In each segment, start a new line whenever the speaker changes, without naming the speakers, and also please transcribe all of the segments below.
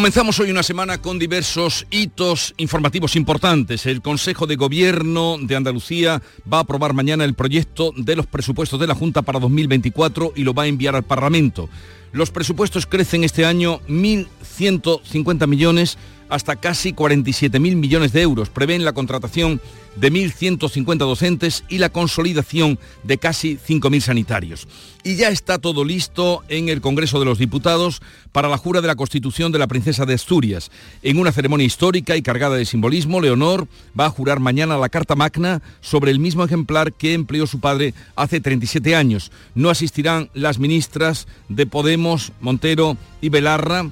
Comenzamos hoy una semana con diversos hitos informativos importantes. El Consejo de Gobierno de Andalucía va a aprobar mañana el proyecto de los presupuestos de la Junta para 2024 y lo va a enviar al Parlamento. Los presupuestos crecen este año 1.150 millones hasta casi 47.000 millones de euros. Prevén la contratación de 1.150 docentes y la consolidación de casi 5.000 sanitarios. Y ya está todo listo en el Congreso de los Diputados para la jura de la Constitución de la Princesa de Asturias. En una ceremonia histórica y cargada de simbolismo, Leonor va a jurar mañana la Carta Magna sobre el mismo ejemplar que empleó su padre hace 37 años. No asistirán las ministras de Podemos, Montero y Belarra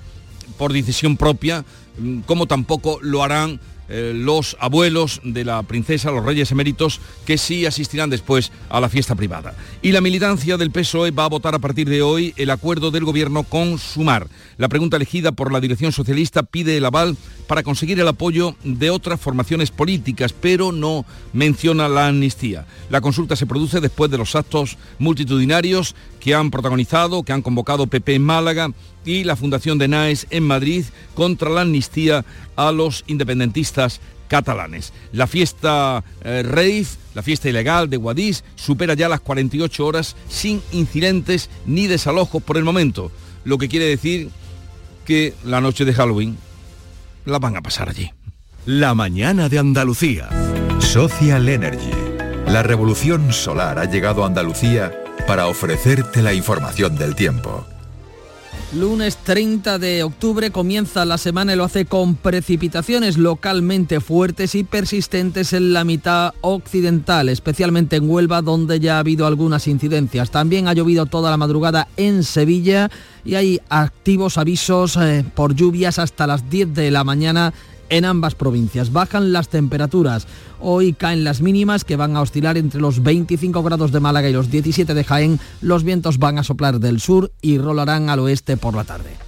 por decisión propia, como tampoco lo harán eh, los abuelos de la princesa, los reyes eméritos, que sí asistirán después a la fiesta privada. Y la militancia del PSOE va a votar a partir de hoy el acuerdo del gobierno con Sumar. La pregunta elegida por la dirección socialista pide el aval para conseguir el apoyo de otras formaciones políticas, pero no menciona la amnistía. La consulta se produce después de los actos multitudinarios que han protagonizado, que han convocado PP en Málaga y la Fundación de NAES en Madrid contra la amnistía a los independentistas catalanes. La fiesta eh, la fiesta ilegal de Guadix, supera ya las 48 horas sin incidentes ni desalojos por el momento, lo que quiere decir que la noche de Halloween la van a pasar allí.
La mañana de Andalucía. Social Energy. La revolución solar ha llegado a Andalucía para ofrecerte la información del tiempo.
Lunes 30 de octubre comienza la semana y lo hace con precipitaciones localmente fuertes y persistentes en la mitad occidental, especialmente en Huelva, donde ya ha habido algunas incidencias. También ha llovido toda la madrugada en Sevilla y hay activos avisos eh, por lluvias hasta las 10 de la mañana en ambas provincias. Bajan las temperaturas. Hoy caen las mínimas que van a oscilar entre los 25 grados de Málaga y los 17 de Jaén. Los vientos van a soplar del sur y rolarán al oeste por la tarde.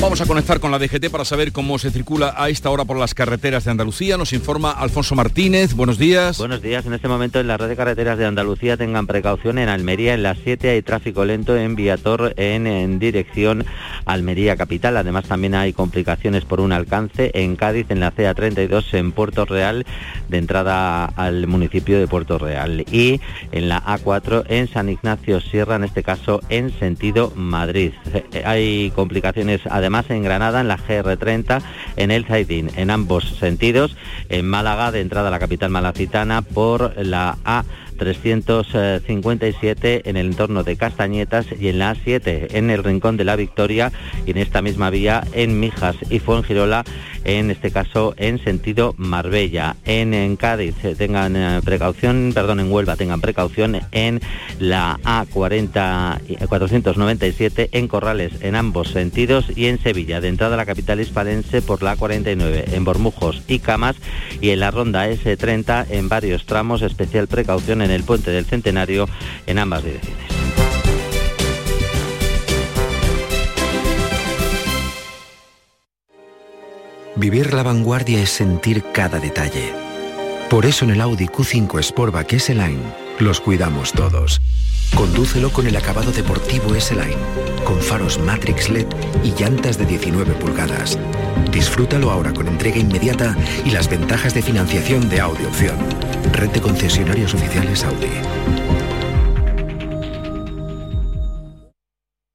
Vamos a conectar con la DGT para saber cómo se circula a esta hora por las carreteras de Andalucía. Nos informa Alfonso Martínez. Buenos días.
Buenos días. En este momento en la red de carreteras de Andalucía tengan precaución. En Almería en las 7 hay tráfico lento en Viator en, en dirección Almería Capital. Además también hay complicaciones por un alcance en Cádiz en la CA32 en Puerto Real de entrada al municipio de Puerto Real. Y en la A4 en San Ignacio Sierra, en este caso en sentido Madrid. Eh, hay complicaciones además además en Granada, en la GR30, en el Zaidín, en ambos sentidos, en Málaga, de entrada a la capital malacitana, por la A 357 en el entorno de Castañetas y en la A7 en el Rincón de la Victoria y en esta misma vía en Mijas y Fuengirola, en este caso en sentido Marbella. En, Cádiz eh, tengan eh, precaución, perdón, en Huelva tengan precaución en la A40 497 en Corrales en ambos sentidos y en Sevilla, de entrada a la capital hispalense por la A49 en Bormujos y Camas y en la ronda S30 en varios tramos, especial precaución en en el puente del Centenario en ambas direcciones.
Vivir la vanguardia es sentir cada detalle. Por eso en el Audi Q5 Sportback S-Line los cuidamos todos. Condúcelo con el acabado deportivo S-Line, con faros Matrix LED y llantas de 19 pulgadas. Disfrútalo ahora con entrega inmediata y las ventajas de financiación de Audi Opción. Red de concesionarios oficiales Audi.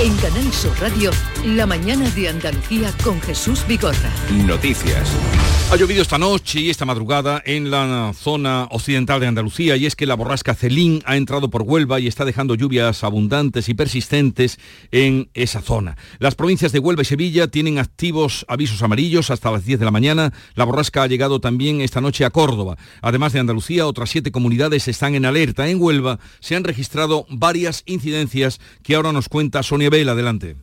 En Canal Sur Radio, la mañana de Andalucía con Jesús Bigorra.
Noticias. Ha llovido esta noche y esta madrugada en la zona occidental de Andalucía y es que la borrasca Celín ha entrado por Huelva y está dejando lluvias abundantes y persistentes en esa zona. Las provincias de Huelva y Sevilla tienen activos avisos amarillos hasta las 10 de la mañana. La borrasca ha llegado también esta noche a Córdoba. Además de Andalucía, otras siete comunidades están en alerta. En Huelva se han registrado varias incidencias que ahora nos cuenta Sonia Bell. Adelante.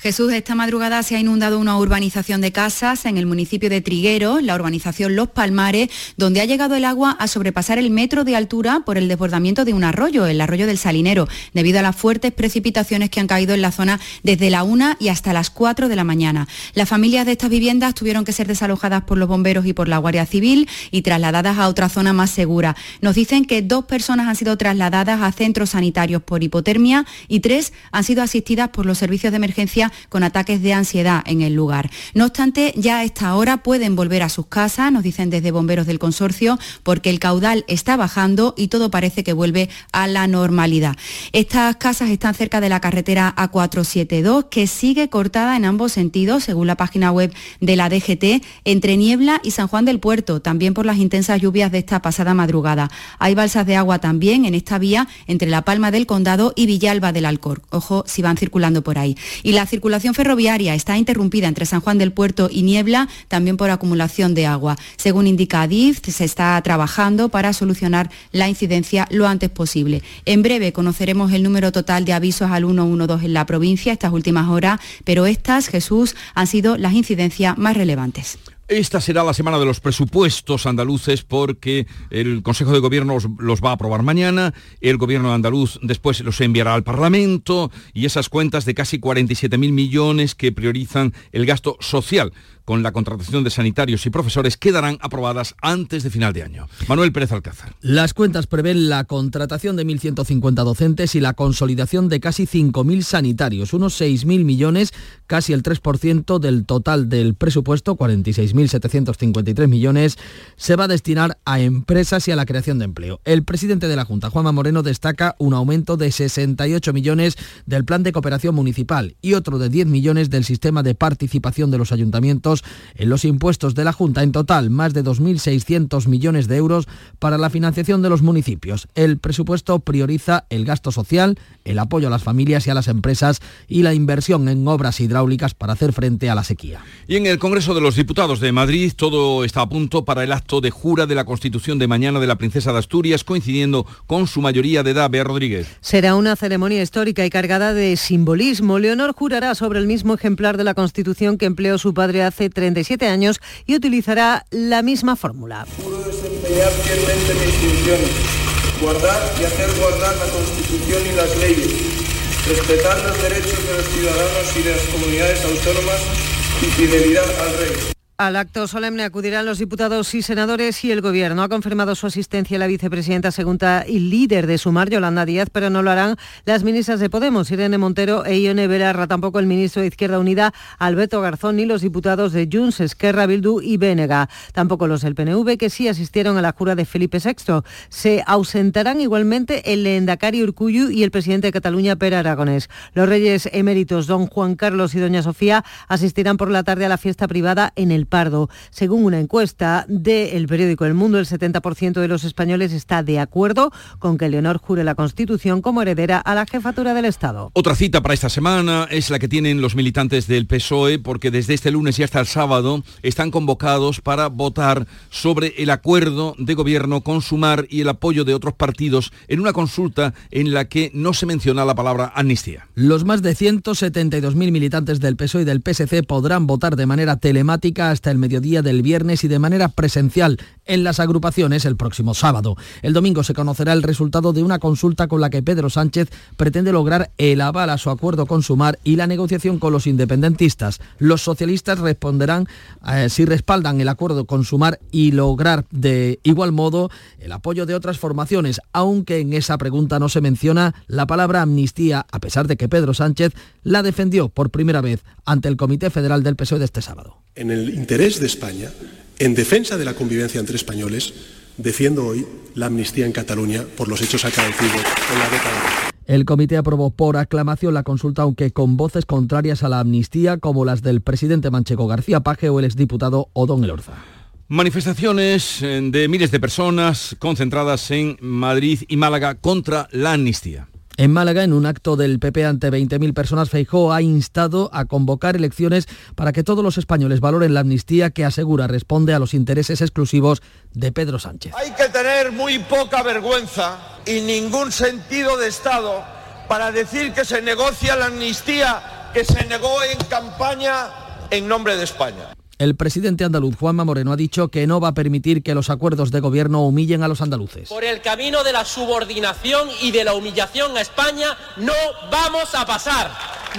Jesús, esta madrugada se ha inundado una urbanización de casas en el municipio de Triguero, la urbanización Los Palmares, donde ha llegado el agua a sobrepasar el metro de altura por el desbordamiento de un arroyo, el arroyo del Salinero, debido a las fuertes precipitaciones que han caído en la zona desde la 1 y hasta las 4 de la mañana. Las familias de estas viviendas tuvieron que ser desalojadas por los bomberos y por la Guardia Civil y trasladadas a otra zona más segura. Nos dicen que dos personas han sido trasladadas a centros sanitarios por hipotermia y tres han sido asistidas por los servicios de emergencia con ataques de ansiedad en el lugar. No obstante, ya a esta hora pueden volver a sus casas, nos dicen desde bomberos del consorcio, porque el caudal está bajando y todo parece que vuelve a la normalidad. Estas casas están cerca de la carretera A472, que sigue cortada en ambos sentidos, según la página web de la DGT, entre Niebla y San Juan del Puerto, también por las intensas lluvias de esta pasada madrugada. Hay balsas de agua también en esta vía entre La Palma del Condado y Villalba del Alcor. Ojo si van circulando por ahí. Y la circulación ferroviaria está interrumpida entre San Juan del Puerto y Niebla, también por acumulación de agua. Según indica Adif, se está trabajando para solucionar la incidencia lo antes posible. En breve conoceremos el número total de avisos al 112 en la provincia estas últimas horas, pero estas, Jesús, han sido las incidencias más relevantes.
Esta será la semana de los presupuestos andaluces porque el Consejo de Gobierno los, va a aprobar mañana, el Gobierno andaluz después los enviará al Parlamento y esas cuentas de casi 47.000 millones que priorizan el gasto social con la contratación de sanitarios y profesores quedarán aprobadas antes de final de año. Manuel Pérez Alcázar.
Las cuentas prevén la contratación de 1.150 docentes y la consolidación de casi 5.000 sanitarios, unos 6.000 millones, casi el 3% del total del presupuesto, 46.753 millones, se va a destinar a empresas y a la creación de empleo. El presidente de la Junta, Juanma Moreno, destaca un aumento de 68 millones del plan de cooperación municipal y otro de 10 millones del sistema de participación de los ayuntamientos en los impuestos de la Junta. En total, más de 2.600 millones de euros para la financiación de los municipios. El presupuesto prioriza el gasto social, el apoyo a las familias y a las empresas y la inversión en obras hidráulicas para hacer frente a la sequía.
Y en el Congreso de los Diputados de Madrid todo está a punto para el acto de jura de la Constitución de mañana de la Princesa de Asturias, coincidiendo con su mayoría de edad. Bea Rodríguez.
Será una ceremonia histórica y cargada de simbolismo. Leonor jurará sobre el mismo ejemplar de la Constitución que empleó su padre hace 37 años y utilizará la misma fórmula.
Juro desempeñar fielmente mis funciones, guardar y hacer guardar la Constitución y las leyes, respetar los derechos de los ciudadanos y de las comunidades autónomas y fidelidad al rey.
Al acto solemne acudirán los diputados y senadores y el Gobierno. Ha confirmado su asistencia la vicepresidenta segunda y líder de Sumar, Yolanda Díaz, pero no lo harán las ministras de Podemos, Irene Montero e Ione Belarra, tampoco el ministro de Izquierda Unida, Alberto Garzón, ni los diputados de Junts, Esquerra, Bildu y Bénega. Tampoco los del PNV, que sí asistieron a la jura de Felipe VI. Se ausentarán igualmente el Endacari Urcuyu y el presidente de Cataluña, Per Aragonés. Los reyes eméritos, don Juan Carlos y doña Sofía, asistirán por la tarde a la fiesta privada en el Pardo. Según una encuesta del periódico El Mundo, el 70% de los españoles está de acuerdo con que Leonor jure la Constitución como heredera a la jefatura del Estado.
Otra cita para esta semana es la que tienen los militantes del PSOE, porque desde este lunes y hasta el sábado están convocados para votar sobre el acuerdo de gobierno con Sumar y el apoyo de otros partidos en una consulta en la que no se menciona la palabra amnistía.
Los más de 172.000 militantes del PSOE y del PSC podrán votar de manera telemática hasta hasta el mediodía del viernes y de manera presencial en las agrupaciones el próximo sábado. El domingo se conocerá el resultado de una consulta con la que Pedro Sánchez pretende lograr el aval a su acuerdo con Sumar y la negociación con los independentistas. Los socialistas responderán eh, si respaldan el acuerdo con Sumar y lograr de igual modo el apoyo de otras formaciones, aunque en esa pregunta no se menciona la palabra amnistía, a pesar de que Pedro Sánchez la defendió por primera vez ante el Comité Federal del PSOE de este sábado.
Interés de España, en defensa de la convivencia entre españoles, defiendo hoy la amnistía en Cataluña por los hechos acaecidos en la década.
El comité aprobó por aclamación la consulta, aunque con voces contrarias a la amnistía, como las del presidente manchego García Paje o el exdiputado Odón Elorza.
Manifestaciones eh, de miles de personas concentradas en Madrid y Málaga contra la amnistía.
En Málaga, en un acto del PP ante 20.000 personas, Feijó ha instado a convocar elecciones para que todos los españoles valoren la amnistía que asegura responde a los intereses exclusivos de Pedro Sánchez.
Hay que tener muy poca vergüenza y ningún sentido de Estado para decir que se negocia la amnistía que se negó en campaña en nombre de España.
El presidente andaluz Juanma Moreno ha dicho que no va a permitir que los acuerdos de gobierno humillen a los andaluces.
Por el camino de la subordinación y de la humillación a España no vamos a pasar.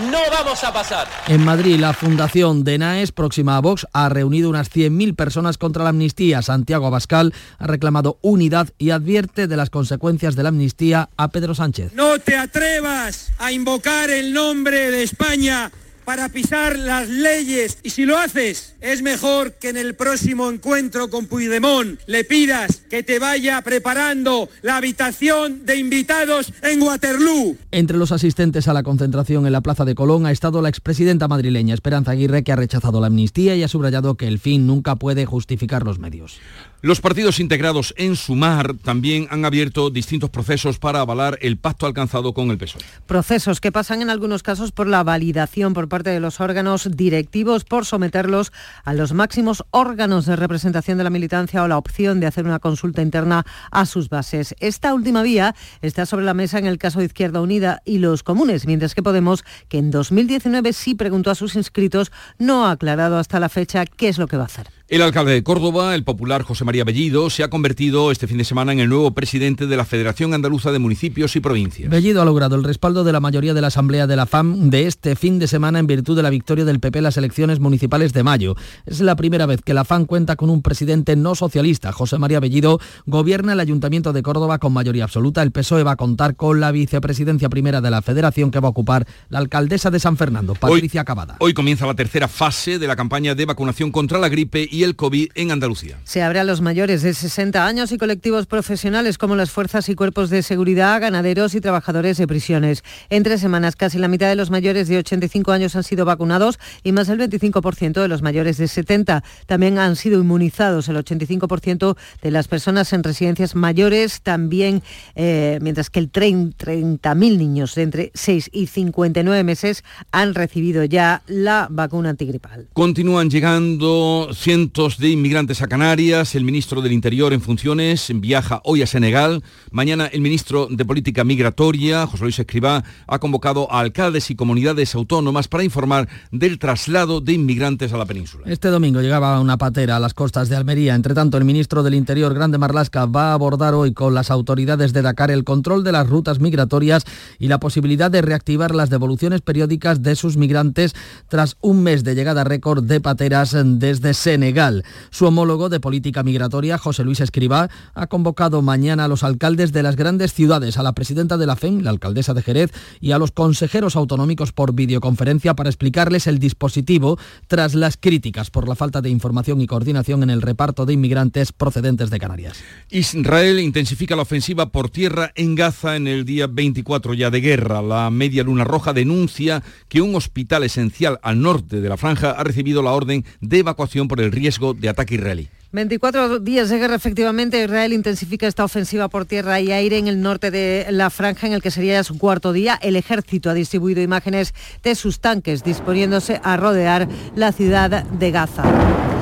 No vamos a pasar.
En Madrid, la Fundación DENAES, próxima a Vox, ha reunido unas 100.000 personas contra la amnistía. Santiago Abascal ha reclamado unidad y advierte de las consecuencias de la amnistía a Pedro Sánchez.
No te atrevas a invocar el nombre de España para pisar las leyes y si lo haces es mejor que en el próximo encuentro con Puigdemont le pidas que te vaya preparando la habitación de invitados en Waterloo.
Entre los asistentes a la concentración en la Plaza de Colón ha estado la expresidenta madrileña Esperanza Aguirre que ha rechazado la amnistía y ha subrayado que el fin nunca puede justificar los medios.
Los partidos integrados en Sumar también han abierto distintos procesos para avalar el pacto alcanzado con el PSOE.
Procesos que pasan en algunos casos por la validación por parte de los órganos directivos por someterlos a los máximos órganos de representación de la militancia o la opción de hacer una consulta interna a sus bases. Esta última vía está sobre la mesa en el caso de Izquierda Unida y los comunes, mientras que Podemos, que en 2019 sí preguntó a sus inscritos, no ha aclarado hasta la fecha qué es lo que va a hacer.
El alcalde de Córdoba, el popular José María Bellido, se ha convertido este fin de semana en el nuevo presidente de la Federación Andaluza de Municipios y Provincias.
Bellido ha logrado el respaldo de la mayoría de la Asamblea de la FAM de este fin de semana en virtud de la victoria del PP en las elecciones municipales de mayo. Es la primera vez que la FAM cuenta con un presidente no socialista. José María Bellido gobierna el Ayuntamiento de Córdoba con mayoría absoluta. El PSOE va a contar con la vicepresidencia primera de la Federación que va a ocupar la alcaldesa de San Fernando, Patricia
hoy,
Cavada.
Hoy comienza la tercera fase de la campaña de vacunación contra la gripe y el COVID en Andalucía.
Se abre a los mayores de 60 años y colectivos profesionales como las fuerzas y cuerpos de seguridad, ganaderos y trabajadores de prisiones. En tres semanas, casi la mitad de los mayores de 85 años han sido vacunados y más del 25% de los mayores de 70. También han sido inmunizados el 85% de las personas en residencias mayores, también, eh, mientras que el 30.000 niños de entre 6 y 59 meses han recibido ya la vacuna antigripal.
Continúan llegando de inmigrantes a Canarias. El ministro del Interior en funciones viaja hoy a Senegal. Mañana el ministro de Política Migratoria, José Luis Escribá, ha convocado a alcaldes y comunidades autónomas para informar del traslado de inmigrantes a la península.
Este domingo llegaba una patera a las costas de Almería. Entre tanto, el ministro del Interior, Grande Marlasca, va a abordar hoy con las autoridades de Dakar el control de las rutas migratorias y la posibilidad de reactivar las devoluciones periódicas de sus migrantes tras un mes de llegada récord de pateras desde Senegal. Su homólogo de política migratoria, José Luis Escribá, ha convocado mañana a los alcaldes de las grandes ciudades, a la presidenta de la FEN, la alcaldesa de Jerez, y a los consejeros autonómicos por videoconferencia para explicarles el dispositivo tras las críticas por la falta de información y coordinación en el reparto de inmigrantes procedentes de Canarias.
Israel intensifica la ofensiva por tierra en Gaza en el día 24 ya de guerra. La Media Luna Roja denuncia que un hospital esencial al norte de la franja ha recibido la orden de evacuación por el riesgo de ataque israelí.
24 días de guerra, efectivamente, Israel intensifica esta ofensiva por tierra y aire en el norte de la franja, en el que sería su cuarto día. El ejército ha distribuido imágenes de sus tanques disponiéndose a rodear la ciudad de Gaza.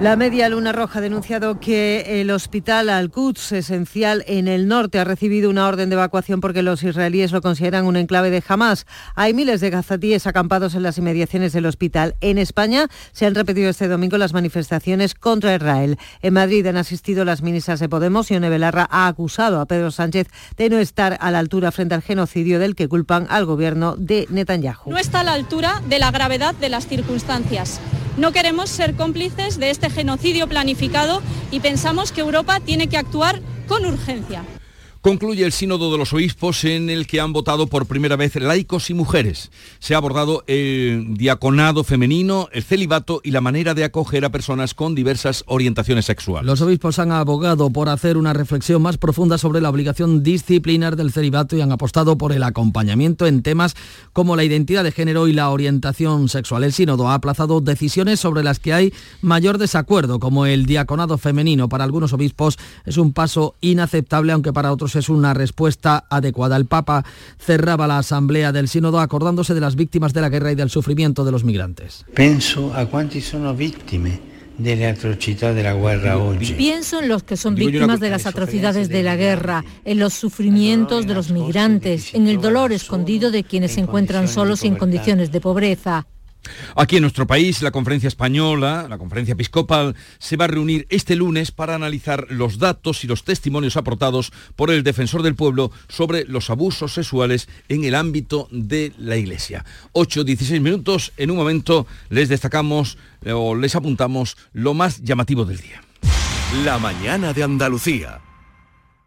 La Media Luna Roja ha denunciado que el hospital Al-Quds, esencial en el norte, ha recibido una orden de evacuación porque los israelíes lo consideran un enclave de Hamas. Hay miles de gazatíes acampados en las inmediaciones del hospital. En España se han repetido este domingo las manifestaciones contra Israel. En Madrid han asistido las ministras de Podemos y One Belarra ha acusado a Pedro Sánchez de no estar a la altura frente al genocidio del que culpan al gobierno de Netanyahu.
No está a la altura de la gravedad de las circunstancias. No queremos ser cómplices de este genocidio planificado y pensamos que Europa tiene que actuar con urgencia.
Concluye el sínodo de los obispos en el que han votado por primera vez laicos y mujeres. Se ha abordado el diaconado femenino, el celibato y la manera de acoger a personas con diversas orientaciones sexuales.
Los obispos han abogado por hacer una reflexión más profunda sobre la obligación disciplinar del celibato y han apostado por el acompañamiento en temas como la identidad de género y la orientación sexual. El sínodo ha aplazado decisiones sobre las que hay mayor desacuerdo, como el diaconado femenino. Para algunos obispos es un paso inaceptable, aunque para otros es una respuesta adecuada. El Papa cerraba la asamblea del sínodo acordándose de las víctimas de la guerra y del sufrimiento de los migrantes.
Pienso a cuántos son víctimas de la atrocidad de la guerra hoy.
Pienso en los que son víctimas de las atrocidades de la guerra, en los sufrimientos de los migrantes, en el dolor escondido de quienes se encuentran solos y en condiciones de pobreza.
Aquí en nuestro país, la conferencia española, la conferencia episcopal, se va a reunir este lunes para analizar los datos y los testimonios aportados por el defensor del pueblo sobre los abusos sexuales en el ámbito de la Iglesia. 8-16 minutos, en un momento les destacamos o les apuntamos lo más llamativo del día.
La mañana de Andalucía.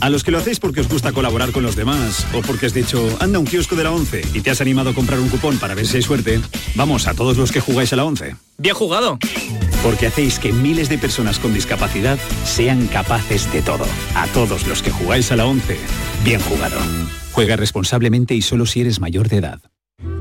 A los que lo hacéis porque os gusta colaborar con los demás o porque has dicho, anda un kiosco de la 11 y te has animado a comprar un cupón para ver si hay suerte, vamos a todos los que jugáis a la 11.
Bien jugado.
Porque hacéis que miles de personas con discapacidad sean capaces de todo. A todos los que jugáis a la 11, bien jugado. Juega responsablemente y solo si eres mayor de edad.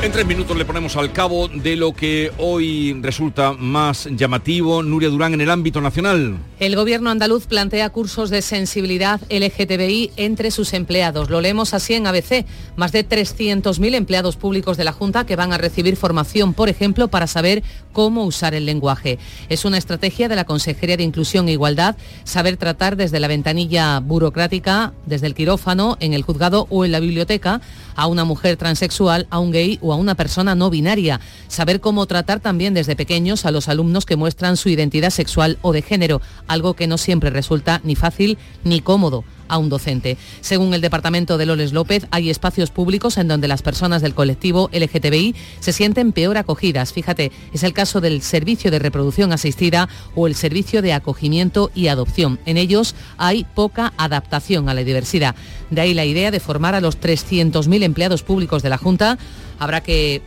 En tres minutos le ponemos al cabo de lo que hoy resulta más llamativo. Nuria Durán en el ámbito nacional.
El gobierno andaluz plantea cursos de sensibilidad LGTBI entre sus empleados. Lo leemos así en ABC. Más de 300.000 empleados públicos de la Junta que van a recibir formación, por ejemplo, para saber cómo usar el lenguaje. Es una estrategia de la Consejería de Inclusión e Igualdad saber tratar desde la ventanilla burocrática, desde el quirófano, en el juzgado o en la biblioteca, a una mujer transexual, a un gay o a una persona no binaria. Saber cómo tratar también desde pequeños a los alumnos que muestran su identidad sexual o de género, algo que no siempre resulta ni fácil ni cómodo a un docente. Según el departamento de Loles López, hay espacios públicos en donde las personas del colectivo LGTBI se sienten peor acogidas. Fíjate, es el caso del servicio de reproducción asistida o el servicio de acogimiento y adopción. En ellos hay poca adaptación a la diversidad. De ahí la idea de formar a los 300.000 empleados públicos de la Junta. Habrá que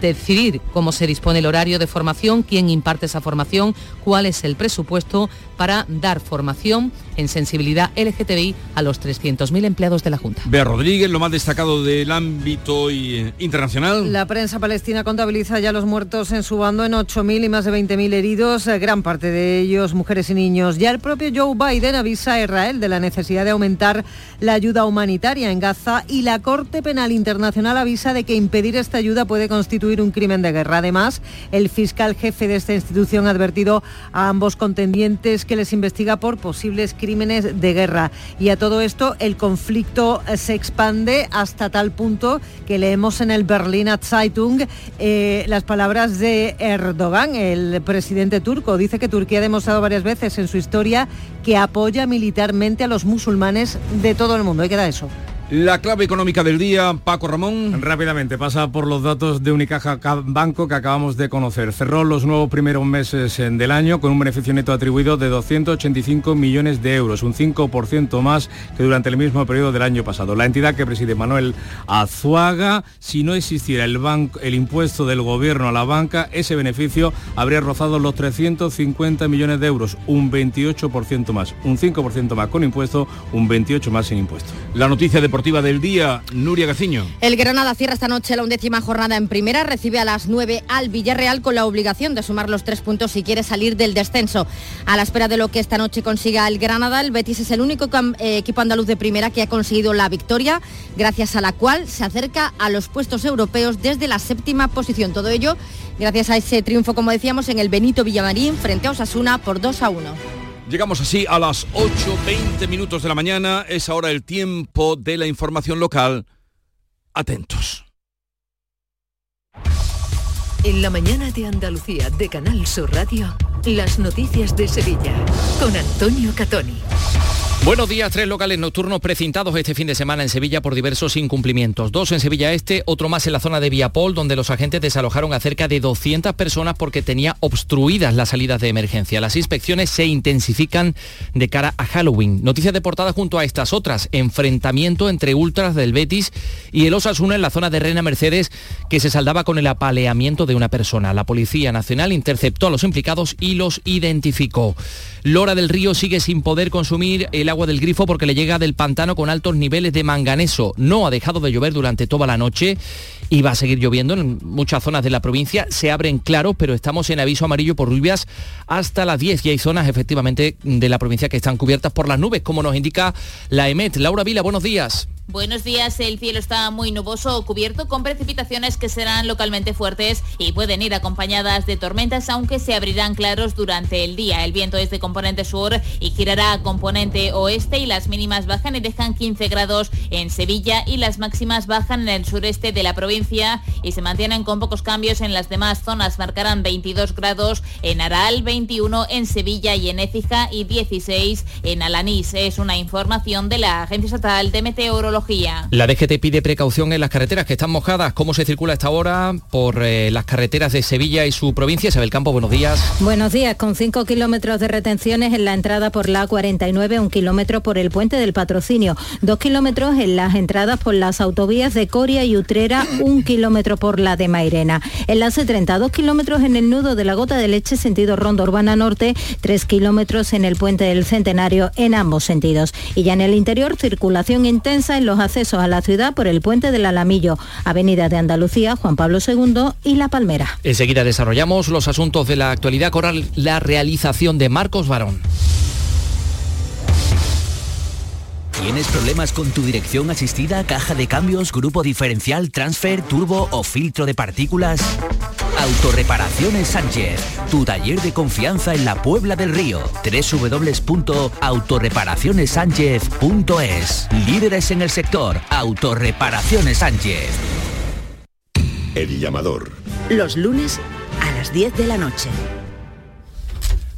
decidir cómo se dispone el horario de formación, quién imparte esa formación, cuál es el presupuesto para dar formación en sensibilidad LGTBI a los 300.000 empleados de la Junta.
Bea Rodríguez, lo más destacado del ámbito eh, internacional.
La prensa palestina contabiliza ya los muertos en su bando en 8.000 y más de 20.000 heridos, eh, gran parte de ellos mujeres y niños. Ya el propio Joe Biden avisa a Israel de la necesidad de aumentar la ayuda humanitaria en Gaza y la Corte Penal Internacional avisa de que impedir esta ayuda puede constituir un crimen de guerra. Además, el fiscal jefe de esta institución ha advertido a ambos contendientes que les investiga por posibles crímenes de guerra. Y a todo esto el conflicto eh, se expande hasta tal punto que leemos en el Berliner Zeitung eh, las palabras de Erdogan, el presidente turco. Dice que Turquía ha demostrado varias veces en su historia que apoya militarmente a los musulmanes de todo el mundo. Ahí queda eso.
La clave económica del día, Paco Ramón.
Rápidamente, pasa por los datos de Unicaja Banco que acabamos de conocer. Cerró los nuevos primeros meses del año con un beneficio neto atribuido de 285 millones de euros, un 5% más que durante el mismo periodo del año pasado. La entidad que preside Manuel Azuaga, si no existiera el, banco, el impuesto del gobierno a la banca, ese beneficio habría rozado los 350 millones de euros, un 28% más, un 5% más con impuesto, un 28% más sin impuesto.
La noticia de deportiva del día, Nuria Gaciño.
El Granada cierra esta noche la undécima jornada en primera, recibe a las 9 al Villarreal con la obligación de sumar los tres puntos si quiere salir del descenso. A la espera de lo que esta noche consiga el Granada, el Betis es el único eh, equipo andaluz de primera que ha conseguido la victoria, gracias a la cual se acerca a los puestos europeos desde la séptima posición. Todo ello gracias a ese triunfo, como decíamos, en el Benito Villamarín frente a Osasuna por 2 a 1.
Llegamos así a las 8.20 minutos de la mañana. Es ahora el tiempo de la información local. Atentos.
En la mañana de Andalucía de Canal Sur Radio, las noticias de Sevilla con Antonio Catoni.
Buenos días, tres locales nocturnos precintados este fin de semana en Sevilla por diversos incumplimientos. Dos en Sevilla Este, otro más en la zona de Viapol, donde los agentes desalojaron a cerca de 200 personas porque tenía obstruidas las salidas de emergencia. Las inspecciones se intensifican de cara a Halloween. Noticias de portada junto a estas otras. Enfrentamiento entre ultras del Betis y el Osasuna en la zona de Reina Mercedes que se saldaba con el apaleamiento de una persona. La Policía Nacional interceptó a los implicados y los identificó. Lora del Río sigue sin poder consumir el agua del grifo porque le llega del pantano con altos niveles de manganeso. No ha dejado de llover durante toda la noche y va a seguir lloviendo en muchas zonas de la provincia. Se abren claros, pero estamos en aviso amarillo por lluvias hasta las 10 y hay zonas efectivamente de la provincia que están cubiertas por las nubes, como nos indica la EMET. Laura Vila, buenos días.
Buenos días, el cielo está muy nuboso cubierto con precipitaciones que serán localmente fuertes y pueden ir acompañadas de tormentas, aunque se abrirán claros durante el día. El viento es de componente sur y girará componente oeste y las mínimas bajan y dejan 15 grados en Sevilla y las máximas bajan en el sureste de la provincia y se mantienen con pocos cambios en las demás zonas. Marcarán 22 grados en Aral, 21 en Sevilla y en Écija y 16 en Alanís. Es una información de la Agencia Estatal de Meteorología
la DGT pide precaución en las carreteras que están mojadas. ¿Cómo se circula esta hora por eh, las carreteras de Sevilla y su provincia? Isabel Campo, buenos días.
Buenos días. Con 5 kilómetros de retenciones en la entrada por la A49, un kilómetro por el puente del patrocinio, dos kilómetros en las entradas por las autovías de Coria y Utrera, un kilómetro por la de Mairena. En la C30, dos kilómetros en el nudo de la gota de leche sentido Ronda Urbana Norte, tres kilómetros en el puente del Centenario en ambos sentidos. Y ya en el interior, circulación intensa en los accesos a la ciudad por el puente del Alamillo, Avenida de Andalucía, Juan Pablo II y La Palmera.
Enseguida desarrollamos los asuntos de la actualidad con la realización de Marcos Barón.
¿Tienes problemas con tu dirección asistida, caja de cambios, grupo diferencial, transfer, turbo o filtro de partículas? Autorreparaciones Sánchez, tu taller de confianza en la Puebla del Río. www.autorreparacionessánchez.es. Líderes en el sector, Autorreparaciones Sánchez.
El llamador.
Los lunes a las 10 de la noche.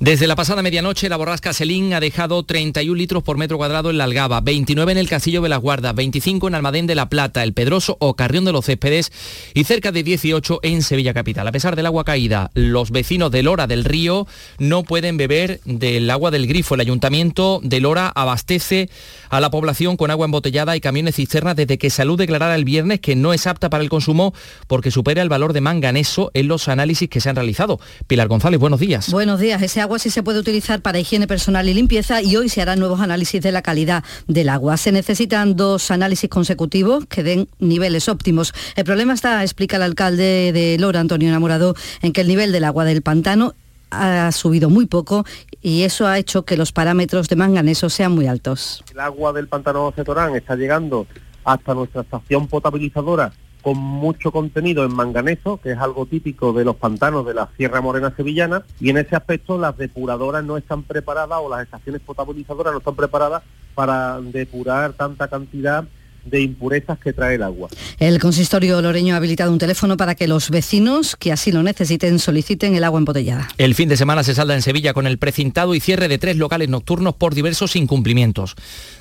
Desde la pasada medianoche, la borrasca Selín ha dejado 31 litros por metro cuadrado en la Algaba, 29 en el Castillo de las Guardas, 25 en Almadén de la Plata, El Pedroso o Carrión de los Céspedes y cerca de 18 en Sevilla Capital. A pesar del agua caída, los vecinos de Lora del Río no pueden beber del agua del grifo. El Ayuntamiento de Lora abastece a la población con agua embotellada y camiones cisternas desde que Salud declarara el viernes que no es apta para el consumo porque supera el valor de manganeso en los análisis que se han realizado. Pilar González, buenos días.
Buenos días. Sí se puede utilizar para higiene personal y limpieza y hoy se harán nuevos análisis de la calidad del agua. Se necesitan dos análisis consecutivos que den niveles óptimos. El problema está, explica el alcalde de Lora, Antonio Enamorado, en que el nivel del agua del pantano ha subido muy poco y eso ha hecho que los parámetros de manganeso sean muy altos.
El agua del pantano Cetorán está llegando hasta nuestra estación potabilizadora con mucho contenido en manganeso, que es algo típico de los pantanos de la Sierra Morena Sevillana, y en ese aspecto las depuradoras no están preparadas o las estaciones potabilizadoras no están preparadas para depurar tanta cantidad de impurezas que trae el agua.
El consistorio loreño ha habilitado un teléfono para que los vecinos que así lo necesiten soliciten el agua embotellada.
El fin de semana se salda en Sevilla con el precintado y cierre de tres locales nocturnos por diversos incumplimientos.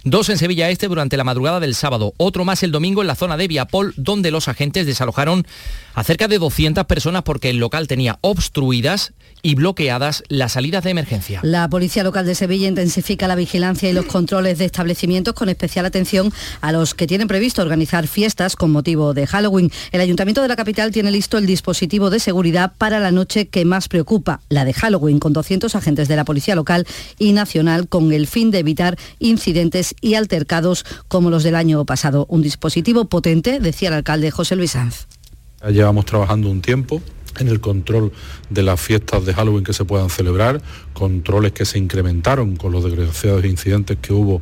Dos en Sevilla Este durante la madrugada del sábado, otro más el domingo en la zona de Viapol, donde los agentes desalojaron a cerca de 200 personas porque el local tenía obstruidas y bloqueadas las salidas de emergencia.
La Policía Local de Sevilla intensifica la vigilancia y los controles de establecimientos con especial atención a los que tienen previsto organizar fiestas con motivo de Halloween. El Ayuntamiento de la capital tiene listo el dispositivo de seguridad para la noche que más preocupa, la de Halloween, con 200 agentes de la Policía Local y Nacional con el fin de evitar incidentes y altercados como los del año pasado. Un dispositivo potente, decía el alcalde José Luis Sanz.
Llevamos trabajando un tiempo en el control de las fiestas de Halloween que se puedan celebrar, controles que se incrementaron con los desgraciados incidentes que hubo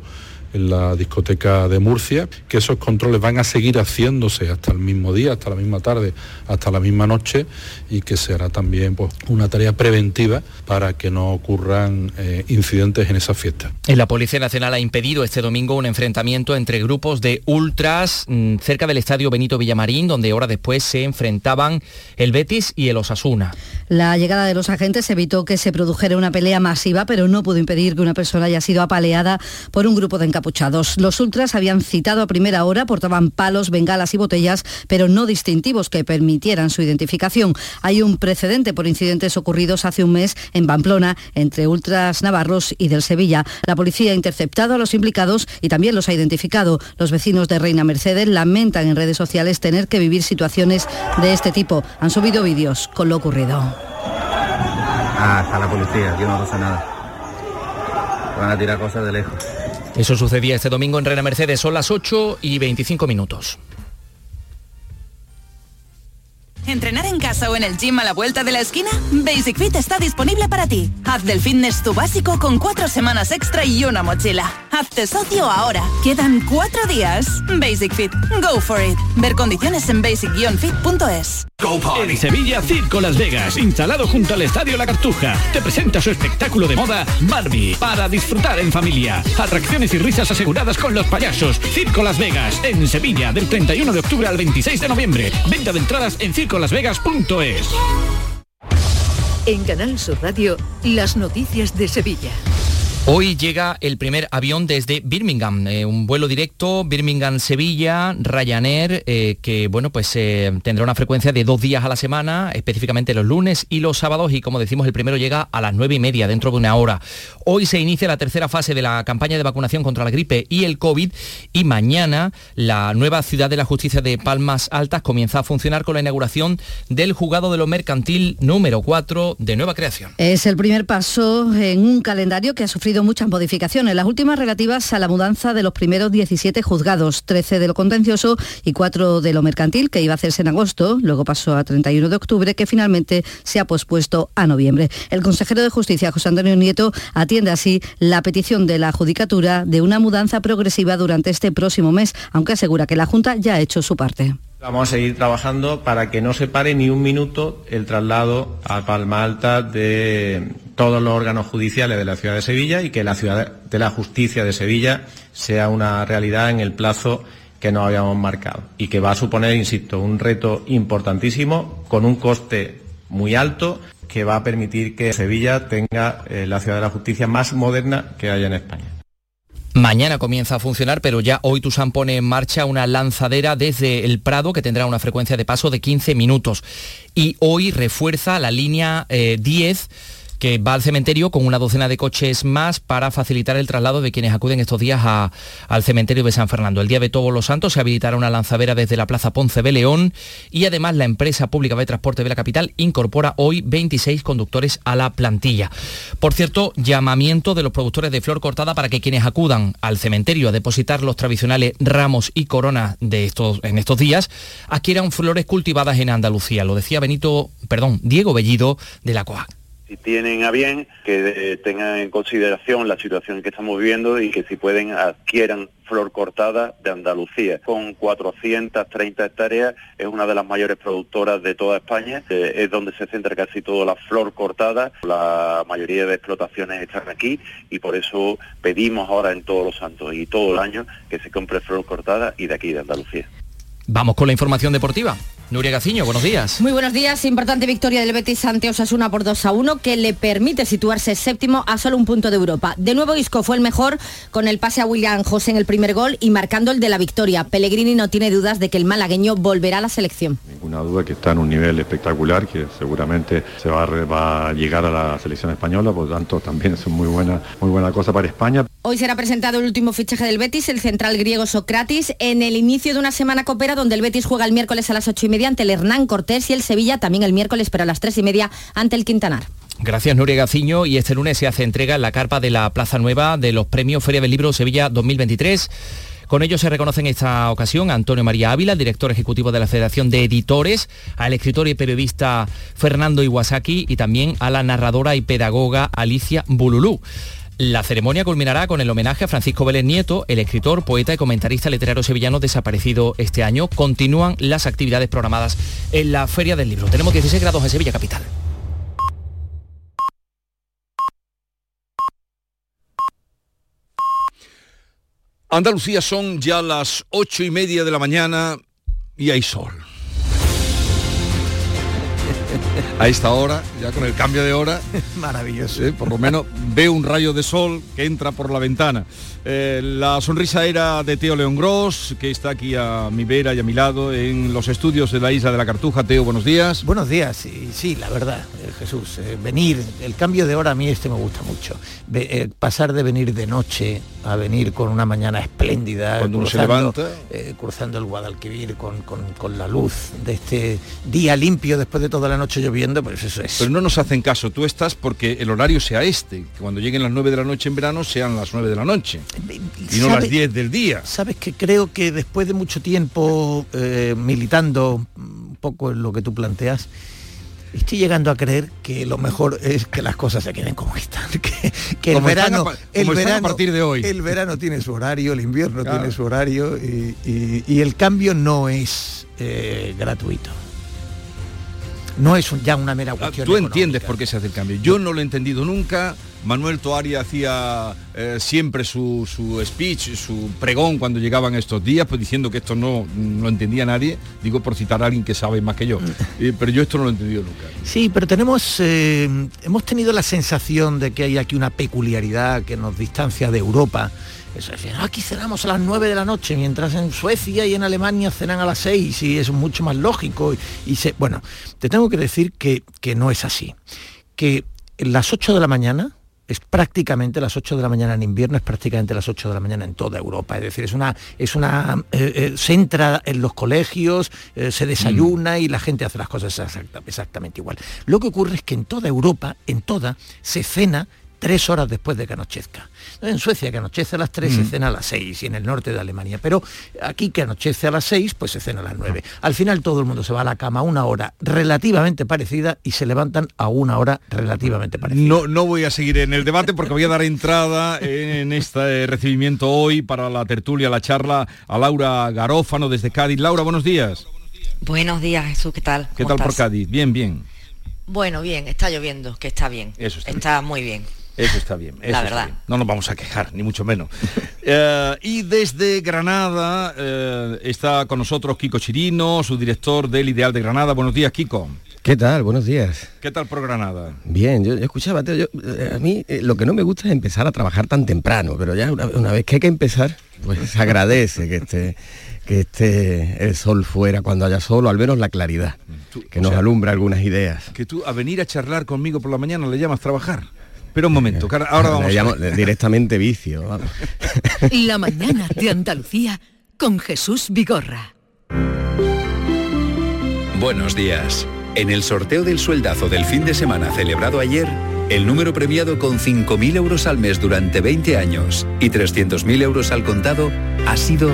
en la discoteca de Murcia, que esos controles van a seguir haciéndose hasta el mismo día, hasta la misma tarde, hasta la misma noche y que será también pues, una tarea preventiva para que no ocurran eh, incidentes en esas fiestas.
La Policía Nacional ha impedido este domingo un enfrentamiento entre grupos de ultras mm, cerca del estadio Benito Villamarín, donde horas después se enfrentaban el Betis y el Osasuna.
La llegada de los agentes evitó que se produjera una pelea masiva, pero no pudo impedir que una persona haya sido apaleada por un grupo de encapuchados. Los ultras habían citado a primera hora, portaban palos, bengalas y botellas, pero no distintivos que permitieran su identificación. Hay un precedente por incidentes ocurridos hace un mes en Pamplona entre ultras navarros y del Sevilla. La policía ha interceptado a los implicados y también los ha identificado. Los vecinos de Reina Mercedes lamentan en redes sociales tener que vivir situaciones de este tipo. Han subido vídeos con lo ocurrido.
Ah, está la policía, aquí no pasa nada. Van a tirar cosas de lejos.
Eso sucedía este domingo en Reina Mercedes, son las 8 y 25 minutos.
¿Entrenar en casa o en el gym a la vuelta de la esquina? Basic Fit está disponible para ti. Haz del fitness tu básico con cuatro semanas extra y una mochila. Hazte socio ahora. Quedan cuatro días. Basic Fit. Go for it. Ver condiciones en basic-fit.es.
En Sevilla, Circo Las Vegas, instalado junto al Estadio La Cartuja, te presenta su espectáculo de moda Barbie, para disfrutar en familia. Atracciones y risas aseguradas con los payasos. Circo Las Vegas, en Sevilla, del 31 de octubre al 26 de noviembre. Venta de entradas en circolasvegas.es.
En Canal Sur Radio, las noticias de Sevilla.
Hoy llega el primer avión desde Birmingham, eh, un vuelo directo Birmingham-Sevilla, Ryanair, eh, que bueno, pues eh, tendrá una frecuencia de dos días a la semana, específicamente los lunes y los sábados, y como decimos, el primero llega a las nueve y media, dentro de una hora. Hoy se inicia la tercera fase de la campaña de vacunación contra la gripe y el COVID, y mañana la nueva ciudad de la justicia de Palmas Altas comienza a funcionar con la inauguración del juzgado de lo mercantil número 4 de nueva creación.
Es el primer paso en un calendario que ha sufrido muchas modificaciones, las últimas relativas a la mudanza de los primeros 17 juzgados, 13 de lo contencioso y 4 de lo mercantil, que iba a hacerse en agosto, luego pasó a 31 de octubre, que finalmente se ha pospuesto a noviembre. El consejero de Justicia, José Antonio Nieto, atiende así la petición de la Judicatura de una mudanza progresiva durante este próximo mes, aunque asegura que la Junta ya ha hecho su parte.
Vamos a seguir trabajando para que no se pare ni un minuto el traslado a Palma Alta de todos los órganos judiciales de la ciudad de Sevilla y que la ciudad de la justicia de Sevilla sea una realidad en el plazo que nos habíamos marcado y que va a suponer, insisto, un reto importantísimo con un coste muy alto que va a permitir que Sevilla tenga eh, la ciudad de la justicia más moderna que haya en España.
Mañana comienza a funcionar, pero ya hoy Tusan pone en marcha una lanzadera desde el Prado que tendrá una frecuencia de paso de 15 minutos. Y hoy refuerza la línea eh, 10 que va al cementerio con una docena de coches más para facilitar el traslado de quienes acuden estos días a- al cementerio de San Fernando. El día de Todos los Santos se habilitará una lanzadera desde la Plaza Ponce de León y además la empresa pública de transporte de la capital incorpora hoy 26 conductores a la plantilla. Por cierto, llamamiento de los productores de flor cortada para que quienes acudan al cementerio a depositar los tradicionales ramos y coronas de estos, en estos días adquieran flores cultivadas en Andalucía. Lo decía Benito, perdón, Diego Bellido de la COAC.
Si tienen a bien que eh, tengan en consideración la situación que estamos viviendo y que si pueden adquieran flor cortada de Andalucía. Con 430 hectáreas es una de las mayores productoras de toda España, eh, es donde se centra casi toda la flor cortada, la mayoría de explotaciones están aquí y por eso pedimos ahora en todos los santos y todo el año que se compre flor cortada y de aquí de Andalucía.
Vamos con la información deportiva. Nuria Gaciño, buenos días.
Muy buenos días. Importante victoria del Betis ante Osasuna por 2 a 1 que le permite situarse séptimo a solo un punto de Europa. De nuevo Isco fue el mejor con el pase a William José en el primer gol y marcando el de la victoria. Pellegrini no tiene dudas de que el malagueño volverá a la selección.
Ninguna duda que está en un nivel espectacular que seguramente se va a, va a llegar a la selección española, por lo tanto también es muy buena, muy buena cosa para España.
Hoy será presentado el último fichaje del Betis, el central griego Socratis, en el inicio de una semana copera donde el Betis juega el miércoles a las 8 y media ante el Hernán Cortés y el Sevilla también el miércoles pero a las 3 y media ante el Quintanar.
Gracias Nuria Gaciño y este lunes se hace entrega en la carpa de la Plaza Nueva de los premios Feria del Libro Sevilla 2023. Con ello se reconoce en esta ocasión a Antonio María Ávila, director ejecutivo de la Federación de Editores, al escritor y periodista Fernando Iwasaki y también a la narradora y pedagoga Alicia Bululú. La ceremonia culminará con el homenaje a Francisco Vélez Nieto, el escritor, poeta y comentarista literario sevillano desaparecido este año. Continúan las actividades programadas en la Feria del Libro. Tenemos 16 grados en Sevilla Capital.
Andalucía son ya las ocho y media de la mañana y hay sol. A esta hora, ya con el cambio de hora,
Maravilloso.
eh, por lo menos veo un rayo de sol que entra por la ventana. Eh, la sonrisa era de Teo León Gross, que está aquí a mi vera y a mi lado en los estudios de la isla de la Cartuja. Teo, buenos días.
Buenos días, sí, sí la verdad, eh, Jesús. venir, el cambio de hora a mí este me gusta mucho. Ve- pasar de venir de noche a venir con una mañana espléndida,
Cuando uno se
cruzando,
levanta.
cruzando el Guadalquivir con, con- con la luz de este día limpio después de toda la noche lloviendo, pues eso es.
Pero no nos hacen caso, tú estás porque el horario sea este, que cuando lleguen las 9 de la noche en verano sean las 9 de la noche y no
¿Sabe-
las 10 del día.
Sabes que creo que después de mucho tiempo eh, militando un poco en lo que tú planteas, estoy llegando a creer que lo mejor es que las cosas se queden como están. Que, que el
Como
verano,
a
el
están a
verano,
partir de hoy.
El verano tiene su horario, el invierno
Claro.
tiene su horario y, y- y el cambio no es eh, gratuito. No es un- ya una mera cuestión.
Tú
económica.
entiendes por qué se hace el cambio. Yo no lo he entendido nunca. Manuel Toaria hacía eh, siempre su, su speech, su pregón cuando llegaban estos días, pues diciendo que esto no, no lo entendía nadie. Digo por citar a alguien que sabe más que yo. Eh, pero yo esto no lo he entendido nunca.
Sí, pero tenemos, eh, hemos tenido la sensación de que hay aquí una peculiaridad que nos distancia de Europa. Eso "Ah, aquí cenamos a las 9 de la noche, mientras en Suecia y en Alemania cenan a las 6 y es mucho más lógico. Y, y se, bueno, te tengo que decir que, que no es así. Que las 8 de la mañana es prácticamente las 8 de la mañana en invierno, es prácticamente las 8 de la mañana en toda Europa. Es decir, es una, es una eh, eh, se entra en los colegios, eh, se desayuna y la gente hace las cosas exacta- exactamente igual. Lo que ocurre es que en toda Europa, en toda, se cena tres horas después de que anochezca. En Suecia que anochece a las 3 se
Mm.
cena a las 6 y en el norte de Alemania. Pero aquí que anochece a las 6 pues se cena a las 9. Al final todo el mundo se va a la cama a una hora relativamente parecida y se levantan a una hora relativamente parecida.
No, no voy a seguir en el debate porque voy a dar entrada en este recibimiento hoy para la tertulia, la charla a Laura Garófano desde Cádiz. Laura, buenos días.
Buenos días, Jesús, ¿qué tal?
¿Qué
¿Cómo
tal por? Cádiz? Bien, bien.
Bueno, bien, está lloviendo, que está bien.
Eso está
Está muy bien.
Eso está bien. eso
La
está
verdad.
bien. No nos vamos a quejar, ni mucho menos. Eh, y desde Granada eh, está con nosotros Kiko Chirino, su director del Ideal de Granada. Buenos días, Kiko.
¿Qué tal? Buenos días.
¿Qué tal por Granada?
Bien, yo, yo escuchaba, yo, eh, a mí eh, lo que no me gusta es empezar a trabajar tan temprano, pero ya una, una vez que hay que empezar, pues se agradece que esté, que esté el sol fuera cuando haya sol, o al menos la claridad, que nos
sea,
alumbra algunas ideas.
Que tú a venir a charlar conmigo por la mañana le llamas trabajar. Pero un momento, que ahora- vamos
Le
a
llamo directamente vicio. vamos.
La mañana de Andalucía con Jesús Vigorra.
Buenos días. En el sorteo del sueldazo del fin de semana celebrado ayer, el número premiado con 5.000 euros al mes durante 20 años y 300.000 euros al contado ha sido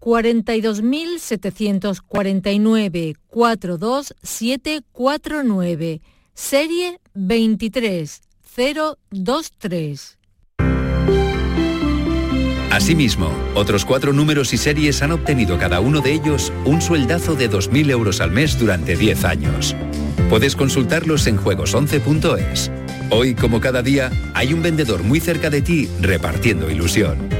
42749 42749, serie 23023.
Asimismo, otros cuatro números y series han obtenido cada uno de ellos un sueldazo de 2.000 euros al mes durante 10 años. Puedes consultarlos en juegos11.es. Hoy, como cada día, hay un vendedor muy cerca de ti repartiendo ilusión.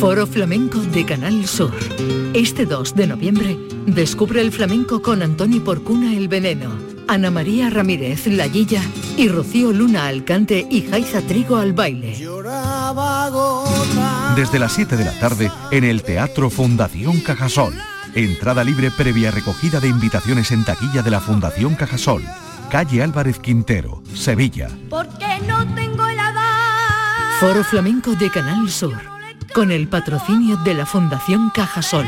Foro Flamenco de Canal Sur. Este 2 de noviembre, descubre el flamenco con Antoni Porcuna El Veneno, Ana María Ramírez La Guilla y Rocío Luna Alcante y Jaiza Trigo al baile.
Desde las 7 de la tarde en el Teatro Fundación Cajasol. Entrada libre previa recogida de invitaciones en taquilla de la Fundación Cajasol. Calle Álvarez Quintero, Sevilla.
Porque no tengo Foro Flamenco de Canal Sur, con el patrocinio de la Fundación Cajasol.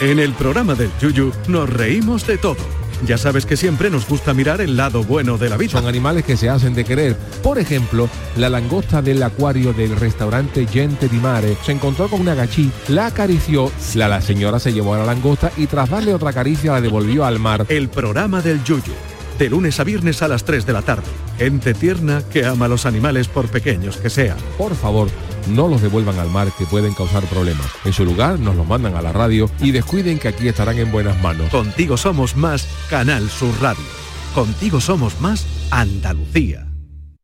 En el programa del Yuyu nos reímos de todo. Ya sabes que siempre nos gusta mirar el lado bueno de la vida.
Son animales que se hacen de querer. Por ejemplo, la langosta del acuario del restaurante Gente di Mare se encontró con una gachí, la acarició, la, la señora se llevó a la langosta y tras darle otra caricia la devolvió al mar.
El programa del Yuyu de lunes a viernes a las 3 de la tarde. Ente tierna que ama a los animales por pequeños que sean.
Por favor, no los devuelvan al mar que pueden causar problemas. En su lugar, nos los mandan a la radio y descuiden que aquí estarán en buenas manos.
Contigo somos más Canal Sur Radio. Contigo somos más Andalucía.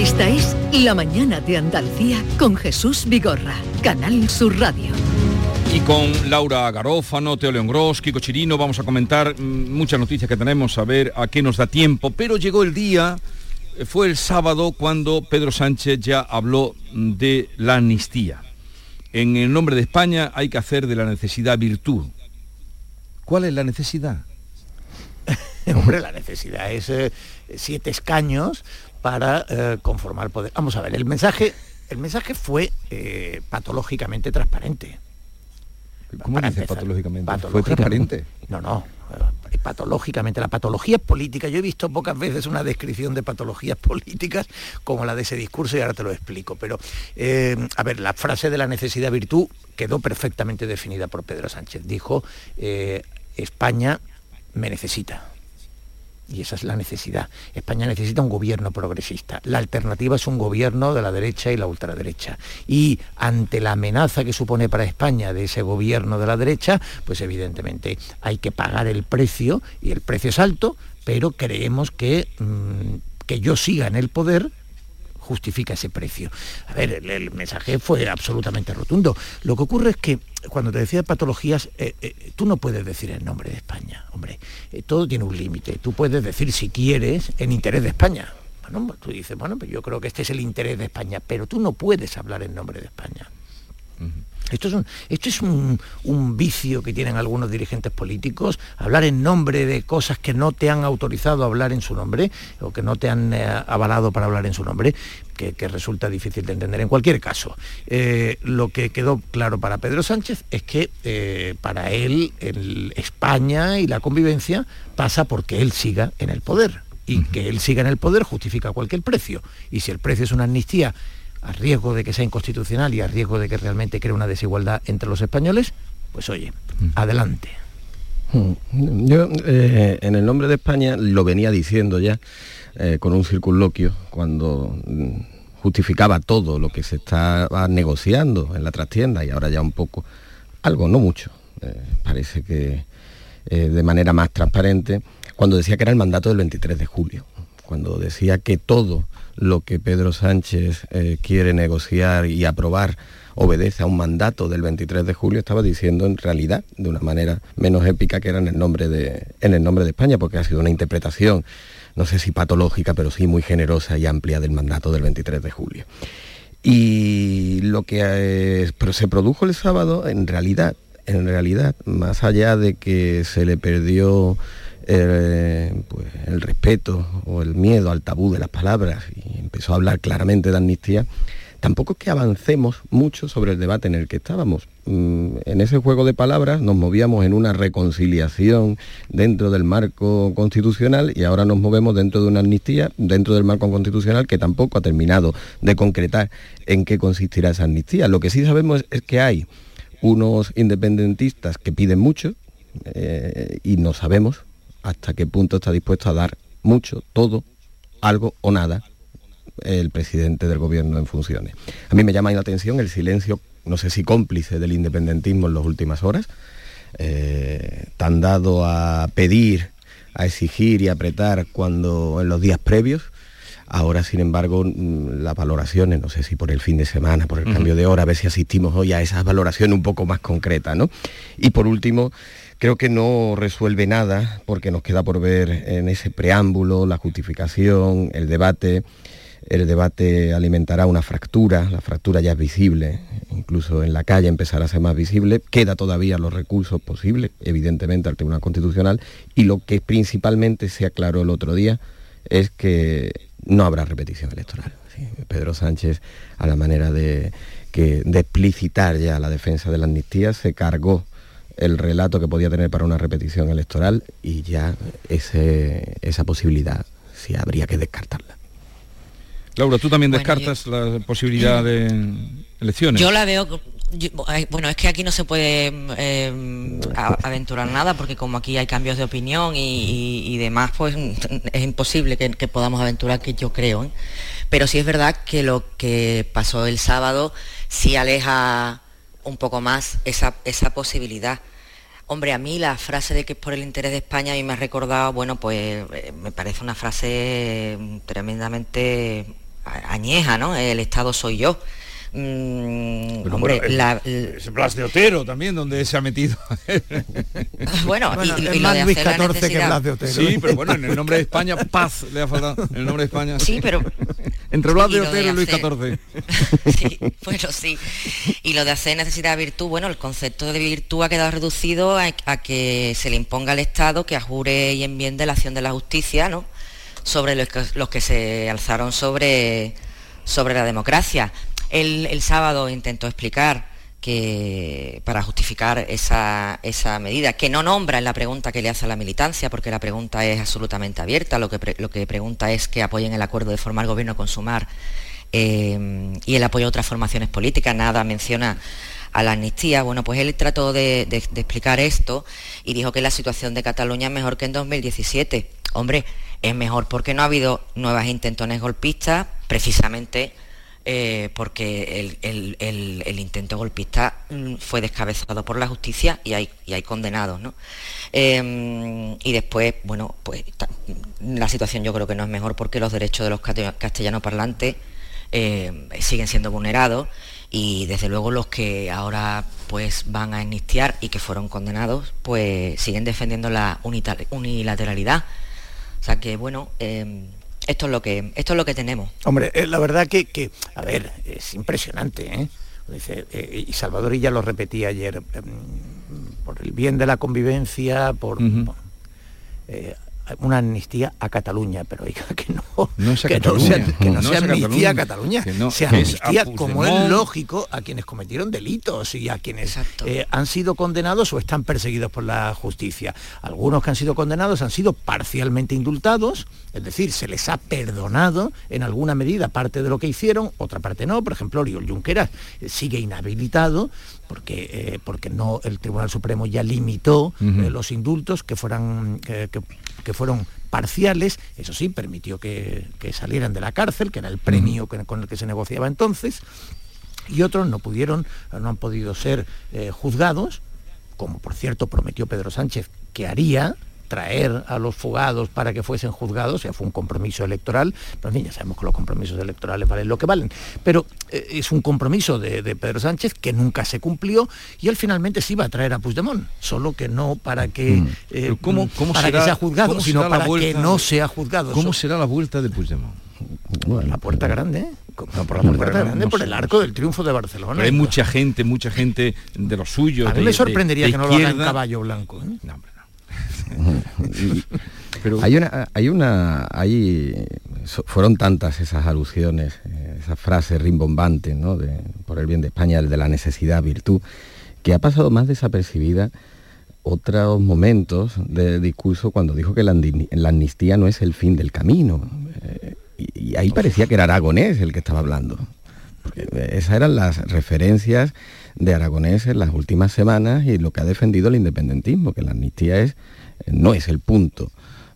Esta es La Mañana de Andalucía con Jesús Vigorra, Canal Sur Radio.
Y con Laura Garófano, Teo León Gros, Kiko Chirino vamos a comentar mm, muchas noticias que tenemos, a ver a qué nos da tiempo. Pero llegó el día, eh, fue el sábado cuando Pedro Sánchez ya habló mm, de la amnistía. En el nombre de España hay que hacer de la necesidad virtud. ¿Cuál es la necesidad?
Hombre, la necesidad es eh, siete escaños para eh, conformar poder. Vamos a ver, el mensaje, el mensaje fue eh, patológicamente transparente.
¿Cómo dice patológicamente? ¿Fue transparente?
No, no. eh, Patológicamente, la patología política, yo he visto pocas veces una descripción de patologías políticas como la de ese discurso y ahora te lo explico. Pero, eh, a ver, la frase de la necesidad virtud quedó perfectamente definida por Pedro Sánchez. Dijo, España me necesita. Y esa es la necesidad. España necesita un gobierno progresista. La alternativa es un gobierno de la derecha y la ultraderecha. Y ante la amenaza que supone para España de ese gobierno de la derecha, pues evidentemente hay que pagar el precio, y el precio es alto, pero creemos que, mm, que yo siga en el poder justifica ese precio. A ver, el, el mensaje fue absolutamente rotundo. Lo que ocurre es que cuando te decía patologías, eh, eh, tú no puedes decir en nombre de España, hombre, eh, todo tiene un límite. Tú puedes decir si quieres en interés de España. Bueno, tú dices, bueno, pues yo creo que este es el interés de España, pero tú no puedes hablar en nombre de España. Esto es, un, esto es un, un vicio que tienen algunos dirigentes políticos, hablar en nombre de cosas que no te han autorizado a hablar en su nombre o que no te han eh, avalado para hablar en su nombre, que, que resulta difícil de entender. En cualquier caso, eh, lo que quedó claro para Pedro Sánchez es que eh, para él el España y la convivencia pasa porque él siga en el poder. Y que él siga en el poder justifica cualquier precio. Y si el precio es una amnistía a riesgo de que sea inconstitucional y a riesgo de que realmente cree una desigualdad entre los españoles, pues oye, adelante.
Hmm. Yo eh, en el nombre de España lo venía diciendo ya eh, con un circunloquio cuando mm, justificaba todo lo que se estaba negociando en la trastienda y ahora ya un poco, algo, no mucho, eh, parece que de manera más transparente, cuando decía que era el mandato del 23 de julio, cuando decía que todo lo que Pedro Sánchez quiere negociar y aprobar obedece a un mandato del 23 de julio, estaba diciendo en realidad, de una manera menos épica, que era en el nombre de, en el nombre de España, porque ha sido una interpretación, no sé si patológica, pero sí muy generosa y amplia del mandato del 23 de julio. Y lo que eh, se produjo el sábado, en realidad, en realidad, más allá de que se le perdió pues, el respeto o el miedo al tabú de las palabras y empezó a hablar claramente de amnistía, tampoco es que avancemos mucho sobre el debate en el que estábamos. Mm, en ese juego de palabras nos movíamos en una reconciliación dentro del marco constitucional y ahora nos movemos dentro de una amnistía dentro del marco constitucional que tampoco ha terminado de concretar en qué consistirá esa amnistía. Lo que sí sabemos es que hay unos independentistas que piden mucho eh, y no sabemos hasta qué punto está dispuesto a dar mucho, todo, algo o nada el presidente del gobierno en funciones. A mí me llama la atención el silencio, no sé si cómplice del independentismo en las últimas horas, eh, tan dado a pedir, a exigir y apretar cuando en los días previos. Ahora, sin embargo, mm, las valoraciones, no sé si por el fin de semana, por el cambio de hora, a ver si asistimos hoy a esas valoraciones un poco más concretas, ¿no? Y por último, creo que no resuelve nada, porque nos queda por ver en ese preámbulo, la justificación, el debate, el debate alimentará una fractura, la fractura ya es visible, incluso en la calle empezará a ser más visible, queda todavía los recursos posibles, evidentemente, al Tribunal Constitucional, y lo que principalmente se aclaró el otro día es que no habrá repetición electoral. Pedro Sánchez, a la manera de, explicitar ya la defensa de la amnistía, se cargó el relato que podía tener para una repetición electoral y ya esa posibilidad sí habría que descartarla.
Laura, ¿tú también descartas la posibilidad de elecciones?
Yo la veo bueno, es que aquí no se puede em, aventurar nada porque como aquí hay cambios de opinión y, demás, pues es imposible que, podamos aventurar que yo creo. ¿eh? Pero sí es verdad que lo que pasó el sábado sí aleja un poco más esa, esa posibilidad. Hombre, a mí la frase de que es por el interés de España a mí me ha recordado, bueno, pues eh, me parece una frase tremendamente añeja, ¿no? El Estado soy yo.
Mm, hombre, ese Blas de Otero también, donde se ha metido.
bueno,
y, más Luis XIV que Blas de Otero.
Sí, pero bueno, en el nombre de España, paz le ha faltado. En el nombre de España.
Sí, pero.
Entre Blas de Otero y Luis XIV.
sí, bueno, sí. Y lo de hacer necesidad de virtud, bueno, el concepto de virtud ha quedado reducido a, que se le imponga al Estado que ajure y enmiende la acción de la justicia, ¿no? Sobre los que, los que se alzaron sobre, sobre la democracia el sábado intentó explicar que para justificar esa, medida, que no nombra en la pregunta que le hace a la militancia, porque la pregunta es absolutamente abierta, lo que, lo que pregunta es que apoyen el acuerdo de formar gobierno con Sumar eh, y el apoyo a otras formaciones políticas, nada menciona a la amnistía. Bueno, pues él trató de, de explicar esto y dijo que la situación de Cataluña es mejor que en 2017. Hombre, es mejor porque no ha habido nuevas intentones golpistas, precisamente eh, porque el, intento golpista mm, fue descabezado por la justicia y hay, condenados. Em, y después, bueno, pues la situación yo creo que no es mejor porque los derechos de los castellanos parlantes eh, siguen siendo vulnerados y desde luego los que ahora pues van a amnistiar y que fueron condenados pues siguen defendiendo la unilateralidad. O sea que bueno, em, esto es lo que, esto es lo que tenemos.
Hombre, eh, la verdad que, que, a ver, es impresionante, ¿eh? eh y Salvador y ya lo repetí ayer, em, por el bien de la convivencia, por... Eh, una amnistía a Cataluña, pero oiga, que no,
No es a
que
Cataluña.
no sea, que no
No
sea amnistía a
Cataluña.
Cataluña,
Que no,
sea
que es a
amnistía como es lógico a quienes cometieron delitos y a quienes eh, han sido condenados o están perseguidos por la justicia. Algunos que han sido condenados han sido parcialmente indultados, es decir, se les ha perdonado en alguna medida parte de lo que hicieron, otra parte no. Por ejemplo, Oriol Junqueras eh, sigue inhabilitado porque, eh, porque no el Tribunal Supremo ya limitó eh, los indultos que fueran que, que- fueron parciales, eso sí, permitió que, que salieran de la cárcel, que era el premio que- con el que se negociaba entonces, y otros no pudieron, no han podido ser eh, juzgados, como por cierto prometió Pedro Sánchez que haría, traer a los fugados para que fuesen juzgados, sea, fue un compromiso electoral, pero en ya sabemos que los compromisos electorales valen lo que valen, pero eh, es un compromiso de, de Pedro Sánchez que nunca se cumplió y él finalmente sí iba a traer a Puigdemont, solo que no para que, eh,
¿Cómo, cómo
para
será,
que sea juzgado, sino para que no sea juzgado.
¿Cómo será la vuelta de Puigdemont?
la puerta grande, ¿eh? No, por la puerta grande, por el arco del triunfo de Barcelona.
Pero hay mucha gente, mucha gente de los suyos.
A mí
de-
me
de-
sorprendería
de
que no lo haga en
izquierda.
caballo blanco. ¿eh?
Hay una, hay una, hay, fueron tantas esas alusiones, eh, esas frases rimbombantes, ¿no? De, por el bien de España, el de la necesidad, virtud, que ha pasado más desapercibida otros momentos del discurso cuando dijo que la, amnistía no es el fin del camino. Eh, y, y ahí parecía que era Aragonés el que estaba hablando. Porque esas eran las referencias de Aragonés en las últimas semanas y lo que ha defendido el independentismo, que la amnistía es, no es el punto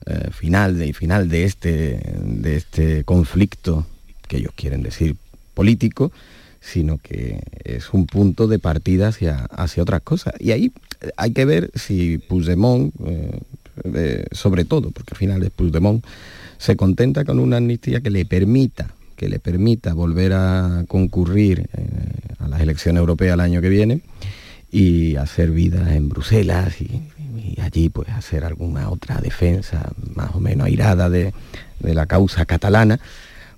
eh, final, de, final de, este, de este conflicto que ellos quieren decir político, sino que es un punto de partida hacia, hacia otras cosas. Y ahí eh, hay que ver si Puigdemont, eh, eh, sobre todo, porque al final es Puigdemont, se contenta con una amnistía que le permita que le permita volver a concurrir eh, a las elecciones europeas el año que viene y hacer vida en Bruselas y, allí pues hacer alguna otra defensa más o menos airada de, de la causa catalana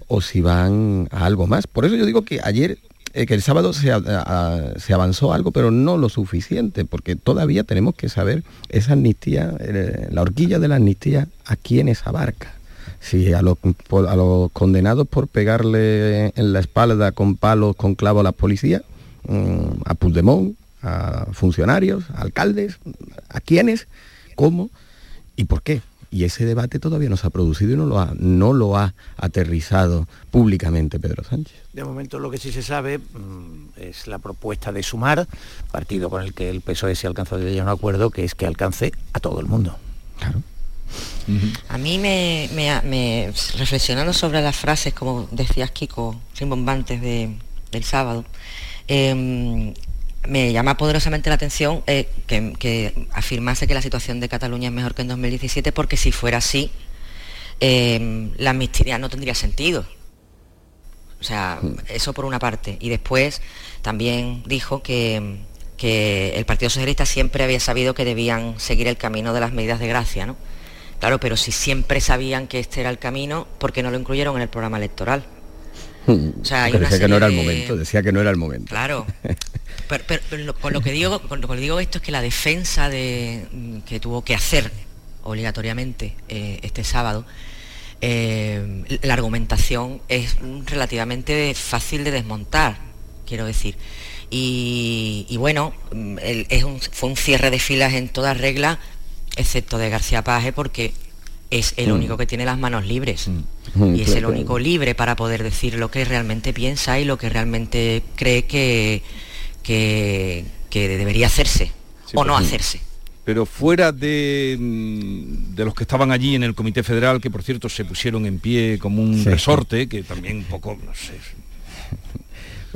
o si van a algo más. Por eso yo digo que ayer, eh, que el sábado se avanzó algo, pero no lo suficiente, porque todavía tenemos que saber esa amnistía, eh, la horquilla de la amnistía, a quiénes abarca. Si a los, a los condenados por pegarle en la espalda con palos, con clavos a las policías, mm, a Puigdemont, a funcionarios, a alcaldes, a quiénes, cómo y por qué. Y ese debate todavía no se ha producido y no lo ha, no lo ha aterrizado públicamente Pedro Sánchez.
De momento lo que sí se sabe mm, es la propuesta de sumar, partido con el que el PSOE se alcanzó de ya un acuerdo, que es que alcance a todo el mundo.
A mí me, me- me- reflexionando sobre las frases, como decías Kiko, rimbombantes de, del sábado, eh, me llama poderosamente la atención eh, que, que afirmase que la situación de Cataluña es mejor que en 2017, porque si fuera así, eh, la amnistía no tendría sentido. O sea, eso por una parte. Y después también dijo que, que el Partido Socialista siempre había sabido que debían seguir el camino de las medidas de gracia, ¿no? Claro, pero si siempre sabían que este era el camino, ¿por qué no lo incluyeron en el programa electoral? O sea, una
decía que no era el
de-
momento, decía que no era el momento.
Claro. Pero, pero- pero lo- con lo que digo, con lo que digo esto es que la defensa de, mm, que tuvo que hacer obligatoriamente eh, este sábado, eh, la argumentación es relativamente fácil de desmontar, quiero decir. Y, y bueno, mm, el- es un- fue un cierre de filas en toda regla, excepto de García Paje, porque es el
Mm.
único que tiene las manos libres.
Mm,
Y es el
claro.
único libre para poder decir lo que realmente piensa y lo que realmente cree que, que, que debería hacerse o no
pues,
hacerse.
Pero fuera de, mm, de los que estaban allí en el Comité Federal, que por cierto se pusieron en pie como un
Sí.
resorte, que también un poco, no sé.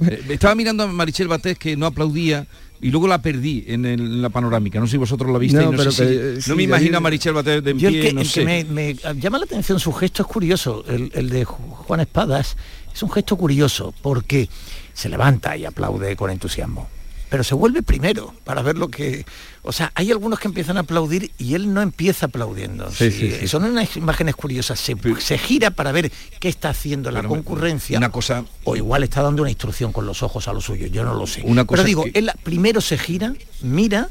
Eh, Estaba mirando a Marichel Batés que no aplaudía y luego la perdí en, el- en la panorámica. No sé si vosotros la visteis.
No,
No,
pero
sé si-
eh,
no me imagino a Marichel de en
el
pie,
que,
no
el
sé.
que me, me llama la atención su gesto es curioso, el, el de Ju- Juan Espadas es un gesto curioso porque se levanta y aplaude con entusiasmo, pero se vuelve primero para ver lo que... O sea, hay algunos que empiezan a aplaudir y él no empieza aplaudiendo.
Sí,
Sí. Son unas imágenes curiosas, se, se gira para ver qué está haciendo la concurrencia.
Una cosa...
O igual está dando una instrucción con los ojos a los suyos, yo no lo sé.
Una cosa
pero digo,
que-
él primero se gira, mira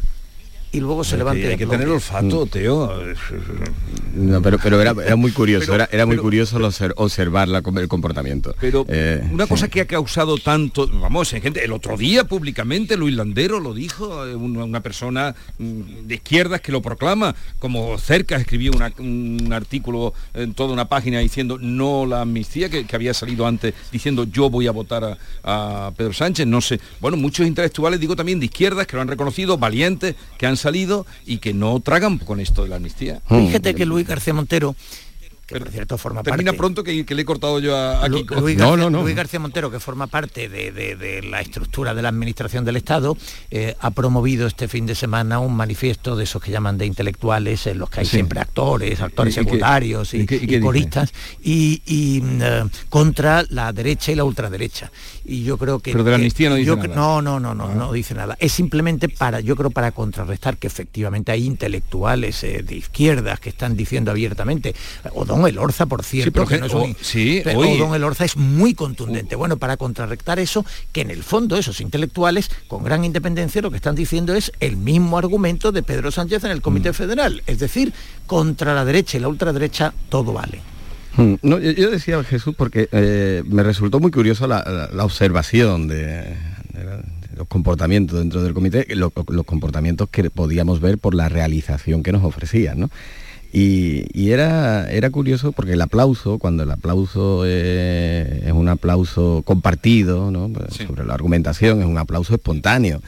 y luego se de
hay que tener olfato,
Mm.
Teo.
No, pero, pero era, era muy curioso, era, era muy curioso observar la- el comportamiento.
Pero
Eh,
una
sí.
cosa que ha causado tanto, vamos, hay gente, el otro día públicamente Luis Landero lo dijo, eh, una, una persona mm, de izquierdas que lo proclama, como cerca escribió una- un artículo en toda una página diciendo no la amnistía que, que había salido antes, diciendo yo voy a votar a, a Pedro Sánchez, no sé. Bueno, muchos intelectuales, digo también de izquierdas, que lo han reconocido, valientes, que han salido y que no tragan con esto de la amnistía.
Fíjate que Luis García Montero, que por cierto forma
Termina
parte...
pronto que, que le he cortado yo a, a
Lu-
Kiko.
Luis García, Luis García Montero, que forma parte de, de- de la estructura de la Administración del Estado, eh, ha promovido este fin de semana un manifiesto de esos que llaman de intelectuales, en los que hay
Sí.
siempre actores, actores
¿Y qué-
secundarios y,
y y
coristas, y, y, mm, eh, contra la derecha y la ultraderecha. Y yo creo que...
Pero de la amnistía no dice
yo
nada.
No, no, no, no, no dice nada. Es simplemente para, yo creo, para contrarrestar que efectivamente hay intelectuales eh, de izquierdas que están diciendo abiertamente, o Don Elorza, por cierto,
pero
que no es un-
o- sí,
pero
hoy-
Don Elorza es muy contundente. Bueno, para contrarrestar eso, que en el fondo esos intelectuales, con gran independencia, lo que están diciendo es el mismo argumento de Pedro Sánchez en el
Mm.
Comité Federal. Es decir, contra la derecha y la ultraderecha todo vale.
Mm, No, yo, yo decía Jesús porque eh, me resultó muy curioso la, la- la observación de, de la- de los comportamientos dentro del comité, lo- los comportamientos que podíamos ver por la realización que nos ofrecían, ¿no? Y, y era, era curioso porque el aplauso, cuando el aplauso eh, es un aplauso compartido, ¿no? Sobre la argumentación, es un aplauso espontáneo,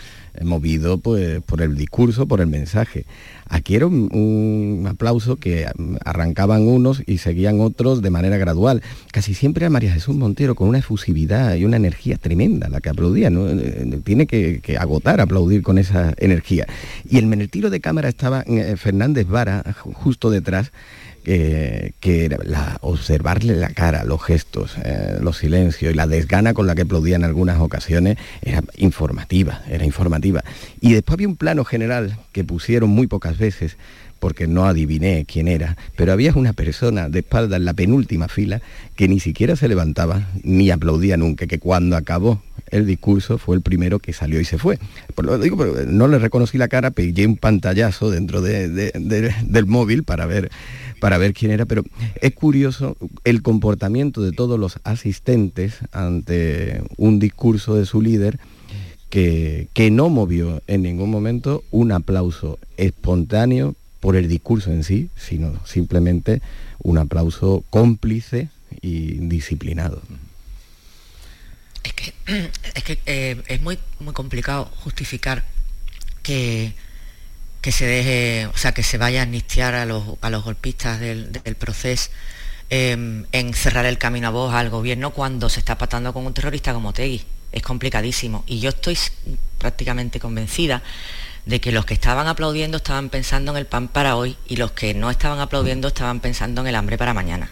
movido pues, por el discurso, por el mensaje. Aquí era un, aplauso que mm, arrancaban unos y seguían otros de manera gradual. Casi siempre a María Jesús Montero con una efusividad y una energía tremenda la que aplaudía. ¿no? Eh, Tiene que, agotar aplaudir con esa energía. Y en el tiro de cámara estaba eh, Fernández Vara ju- justo detrás. Eh, que la- observarle la cara, los gestos, eh, los silencios y la desgana con la que aplaudía en algunas ocasiones era informativa, era informativa. Y después había un plano general que pusieron muy pocas veces porque no adiviné quién era, pero había una persona de espalda en la penúltima fila que ni siquiera se levantaba ni aplaudía nunca, que cuando acabó el discurso fue el primero que salió y se fue. Por lo digo, pero no le reconocí la cara, pegué un pantallazo dentro de- de- de- del móvil para ver, para ver quién era, pero es curioso el comportamiento de todos los asistentes ante un discurso de su líder que, que no movió en ningún momento un aplauso espontáneo por el discurso en sí, sino simplemente un aplauso cómplice y disciplinado.
Es que eh, es muy, muy complicado justificar que, que se deje, o sea, que se vaya a amnistiar a los, a los golpistas del, del proceso eh, en cerrar el camino a voz al gobierno cuando se está patando con un terrorista como Tegui. Es complicadísimo. Y yo estoy prácticamente convencida de que los que estaban aplaudiendo estaban pensando en el pan para hoy y los que no estaban aplaudiendo estaban pensando en el hambre para mañana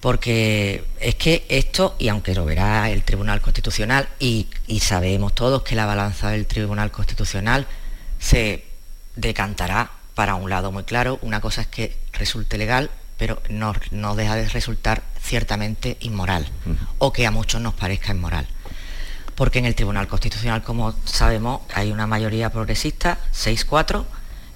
porque es que esto, y aunque lo verá el Tribunal Constitucional, y, y sabemos todos que la balanza del Tribunal Constitucional se decantará para un lado muy claro, una cosa es que resulte legal, pero no, no deja de resultar ciertamente inmoral, o que a muchos nos parezca inmoral. Porque en el Tribunal Constitucional, como sabemos, hay una mayoría progresista, 6-4,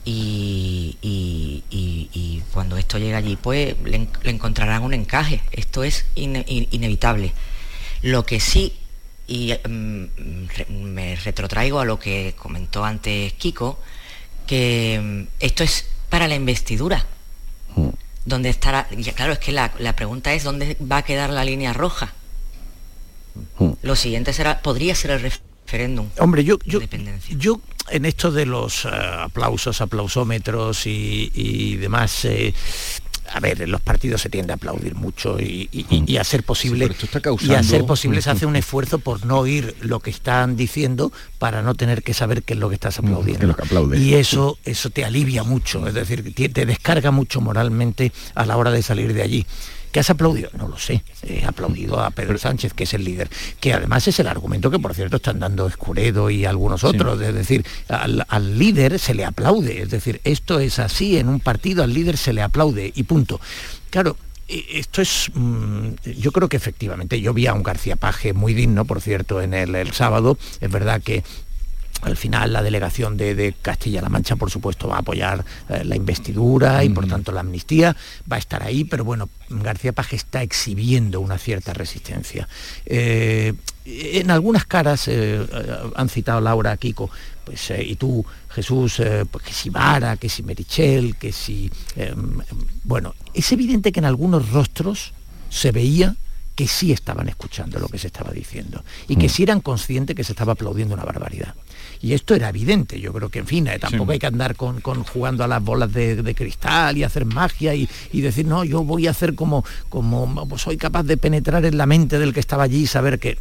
y, y- y- y cuando esto llega allí, pues le, en- le encontrarán un encaje. Esto es ine- in- inevitable. Lo que sí, y mm, re- me retrotraigo a lo que comentó antes Kiko, que mm, esto es para la investidura. ¿Dónde estará? ya, claro, es que la, la pregunta es dónde va a quedar la línea roja. Lo siguiente será, podría ser el referéndum.
Hombre, yo, yo,
Independencia.
yo en esto de los eh, aplausos, aplausómetros y, y demás, eh, a ver, en los partidos se tiende a aplaudir mucho y, y- y- y a ser posible,
está
y a
causando-
ser posible se hace un esfuerzo por no oír lo que están diciendo para no tener que saber qué es lo que estás aplaudiendo.
que lo que aplaudes.
Y eso, eso te alivia mucho, es decir, te, te descarga mucho moralmente a la hora de salir de allí. ¿Qué has aplaudido? No lo sé. He aplaudido a Pedro Sánchez, que es el líder, que además es el argumento que, por cierto, están dando Escuredo y algunos otros. Es decir, al, al líder se le aplaude. Es decir, esto es así, en un partido al líder se le aplaude y punto. Claro, eh, esto es, mm, yo creo que efectivamente, yo vi a un García Paje muy digno, por cierto, en el, el sábado, es verdad que al final la delegación de, Castilla-La Mancha, por supuesto, va a apoyar eh, la investidura y por tanto la amnistía va a estar ahí, pero bueno, García Paje está exhibiendo una cierta resistencia. Eh, en algunas caras, eh, han citado Laura, Kiko, pues, y tú, Jesús, pues, que si Vara, que si Merichel, que si... Bueno, es evidente que en algunos rostros se veía que sí estaban escuchando lo que se estaba diciendo y que mm. sí eran conscientes que se estaba aplaudiendo una barbaridad. Y esto era evidente, yo creo que en fin, eh, tampoco hay que andar con, jugando a las bolas de, cristal y hacer magia y, decir, no, yo voy a hacer como, como pues soy capaz de penetrar en la mente del que estaba allí y saber que...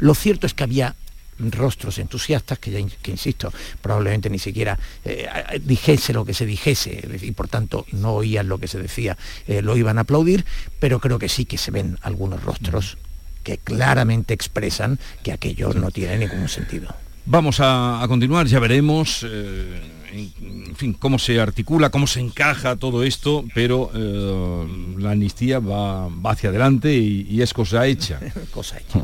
Lo cierto es que había rostros entusiastas que ya que insisto probablemente ni siquiera eh, dijese lo que se dijese y por tanto no oían lo que se decía eh, lo iban a aplaudir pero creo que sí que se ven algunos rostros que claramente expresan que aquello no tiene ningún sentido
Vamos a, continuar, ya veremos. Eh, en, fin, cómo se articula, cómo se encaja todo esto, pero eh, la amnistía va, hacia adelante y, es cosa hecha.
cosa hecha.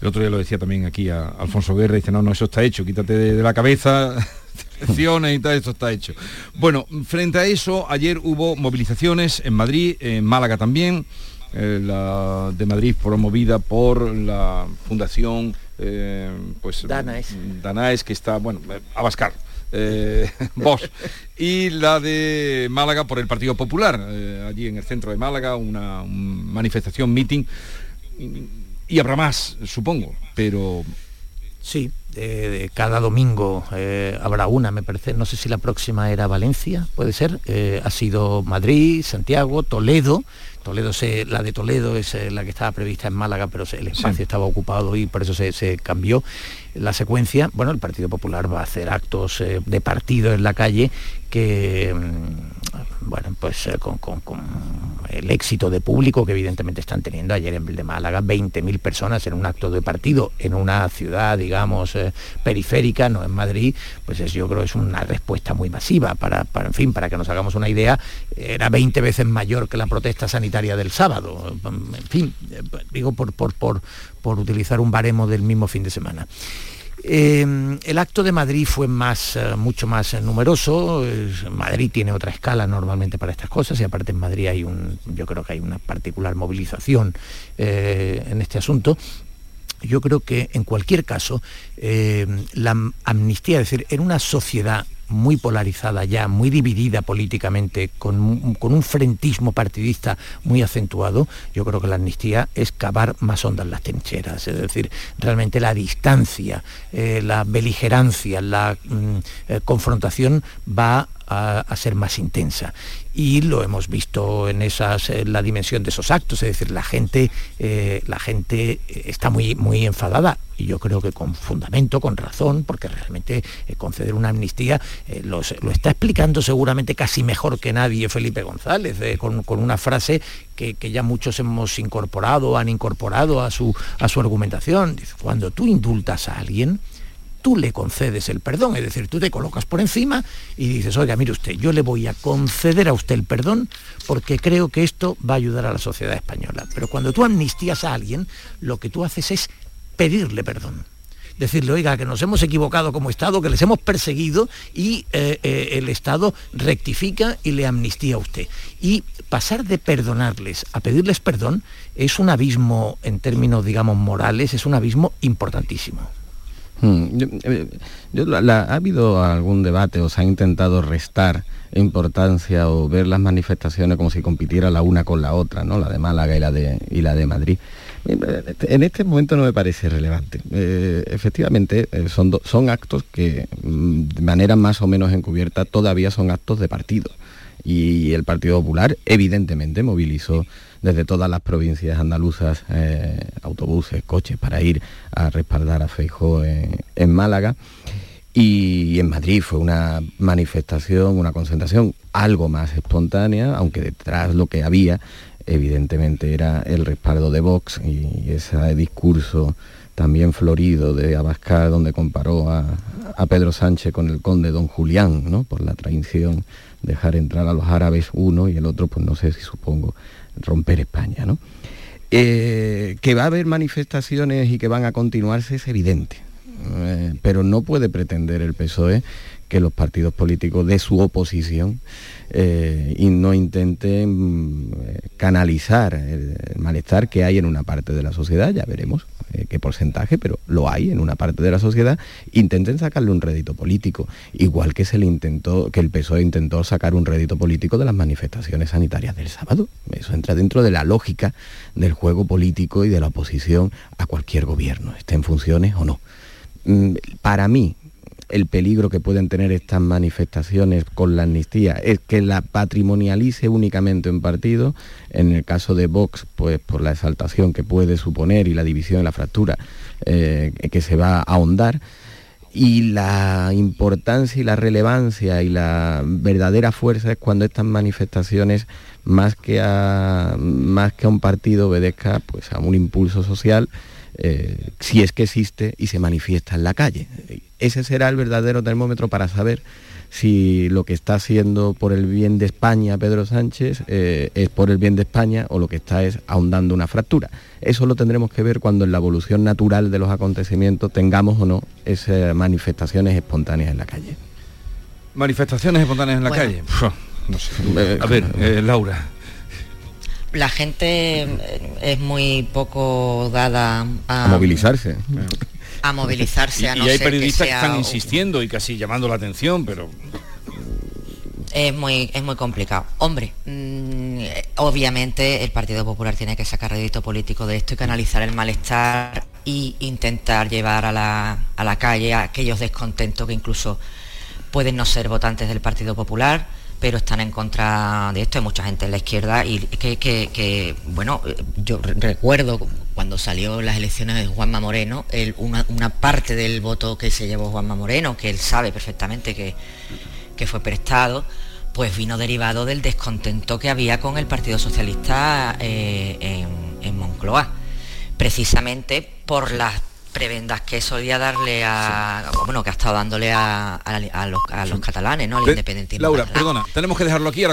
El otro día lo decía también aquí a Alfonso Guerra, dice, no, no, eso está hecho, quítate de, la cabeza, elecciones y tal, esto está hecho. Bueno, frente a eso, ayer hubo movilizaciones en Madrid, en Málaga también, eh, la de Madrid promovida por la Fundación eh, pues Danaes. que está, bueno, Abascar. Eh, vos y la de Málaga por el Partido Popular eh, allí en el centro de Málaga una, manifestación meeting y habrá más supongo pero
sí cada domingo habrá una me parece. No sé si la próxima era Valencia puede ser. Ha sido Madrid Santiago Toledo. Toledo la de Toledo es eh, la que estaba prevista en Málaga, pero el espacio estaba ocupado y por eso se, cambió la secuencia. Bueno, el Partido Popular va a hacer actos eh, de partido en la calle que, mm, bueno, pues eh, con, el éxito de público que evidentemente están teniendo ayer en de Málaga, 20.000 personas en un acto de partido en una ciudad, digamos, periférica, no en Madrid, pues es, yo creo es una respuesta muy masiva para, para, en fin, para que nos hagamos una idea, era 20 veces mayor que la protesta sanitaria del sábado. En fin, digo por, por, por, por utilizar un baremo del mismo fin de semana. Eh, el acto de Madrid fue más, eh, mucho más numeroso. Madrid tiene otra escala normalmente para estas cosas y aparte en Madrid hay un, yo creo que hay una particular movilización eh, en este asunto. Yo creo que en cualquier caso la amnistía, es decir, en una sociedad muy polarizada ya, muy dividida políticamente, con, un frentismo partidista muy acentuado, yo creo que la amnistía es cavar más ondas las trincheras, es decir, realmente la distancia, eh, la beligerancia, la mm, eh, confrontación va a, ser más intensa. Y lo hemos visto en esas la dimensión de esos actos es decir la gente eh, la gente está muy muy enfadada. Y yo creo que con fundamento con razón porque realmente eh, conceder una amnistía eh, lo está explicando seguramente casi mejor que nadie Felipe González con, una frase que, que, ya muchos hemos incorporado han incorporado a su a su argumentación. Cuando tú indultas a alguien tú le concedes el perdón, es decir, tú te colocas por encima y dices, oiga, mire usted, yo le voy a conceder a usted el perdón porque creo que esto va a ayudar a la sociedad española. Pero cuando tú amnistías a alguien, lo que tú haces es pedirle perdón decirle, oiga, que nos hemos equivocado como Estado, que les hemos perseguido y eh, eh, el Estado rectifica y le amnistía a usted. Y pasar de perdonarles a pedirles perdón es un abismo en términos, digamos, morales, es un abismo importantísimo.
Hmm, eh, ¿Ha habido algún debate o se ha intentado restar importancia o ver las manifestaciones como si compitiera la una con la otra, ¿no? la de Málaga y la de, y la de Madrid? Eh, en este momento no me parece relevante. Eh, efectivamente, son, son actos que mm, de manera más o menos encubierta todavía son actos de partido. Y el Partido Popular evidentemente movilizó desde todas las provincias andaluzas eh, autobuses, coches para ir a respaldar a Feijó en, Málaga. Y en Madrid fue una manifestación, una concentración algo más espontánea, aunque detrás lo que había evidentemente era el respaldo de Vox y ese discurso también florido de Abascal donde comparó a, a, Pedro Sánchez con el conde don Julián, ¿no? por la traición, dejar entrar a los árabes uno y el otro, pues no sé si supongo, romper España. ¿no? Eh, que va a haber manifestaciones y que van a continuarse es evidente. eh, pero no puede pretender el PSOE que los partidos políticos de su oposición eh, y no intenten mm, canalizar el, malestar que hay en una parte de la sociedad, ya veremos eh, qué porcentaje, pero lo hay en una parte de la sociedad, intenten sacarle un rédito político, igual que se le intentó, que el PSOE intentó sacar un rédito político de las manifestaciones sanitarias del sábado. Eso entra dentro de la lógica del juego político y de la oposición a cualquier gobierno, esté en funciones o no. Mm, para mí, el peligro que pueden tener estas manifestaciones con la amnistía es que la patrimonialice únicamente un partido, en el caso de Vox, pues por la exaltación que puede suponer y la división la fractura eh, que se va a ahondar, y la importancia y la relevancia y la verdadera fuerza es cuando estas manifestaciones más que a, más que un partido obedezca pues a un impulso social eh, si es que existe y se manifiesta en la calle. Ese será el verdadero termómetro para saber si lo que está haciendo por el bien de España Pedro Sánchez eh, es por el bien de España o lo que está es ahondando una fractura. Eso lo tendremos que ver cuando en la evolución natural de los acontecimientos tengamos o no esas manifestaciones espontáneas en la calle.
Manifestaciones espontáneas en la calle. A ver, eh, Laura
la gente eh, es muy poco dada a,
a movilizarse.
A movilizarse, a
no Y, hay periodistas que, están insistiendo y casi llamando la atención, pero
es muy es muy complicado. Hombre, mm, obviamente el Partido Popular tiene que sacar rédito político de esto y canalizar el malestar y intentar llevar a la, a la calle a aquellos descontentos que incluso pueden no ser votantes del Partido Popular pero están en contra de esto. Hay mucha gente en la izquierda y que, bueno, yo recuerdo cuando salió las elecciones de Juanma Moreno, una, parte del voto que se llevó Juanma Moreno, que él sabe perfectamente que, fue prestado, pues vino derivado del descontento que había con el Partido Socialista eh, en, en Moncloa, precisamente por las prebendas que solía darle a bueno que ha estado dándole a, los, catalanes no al independentismo
Laura perdona tenemos que dejarlo aquí ahora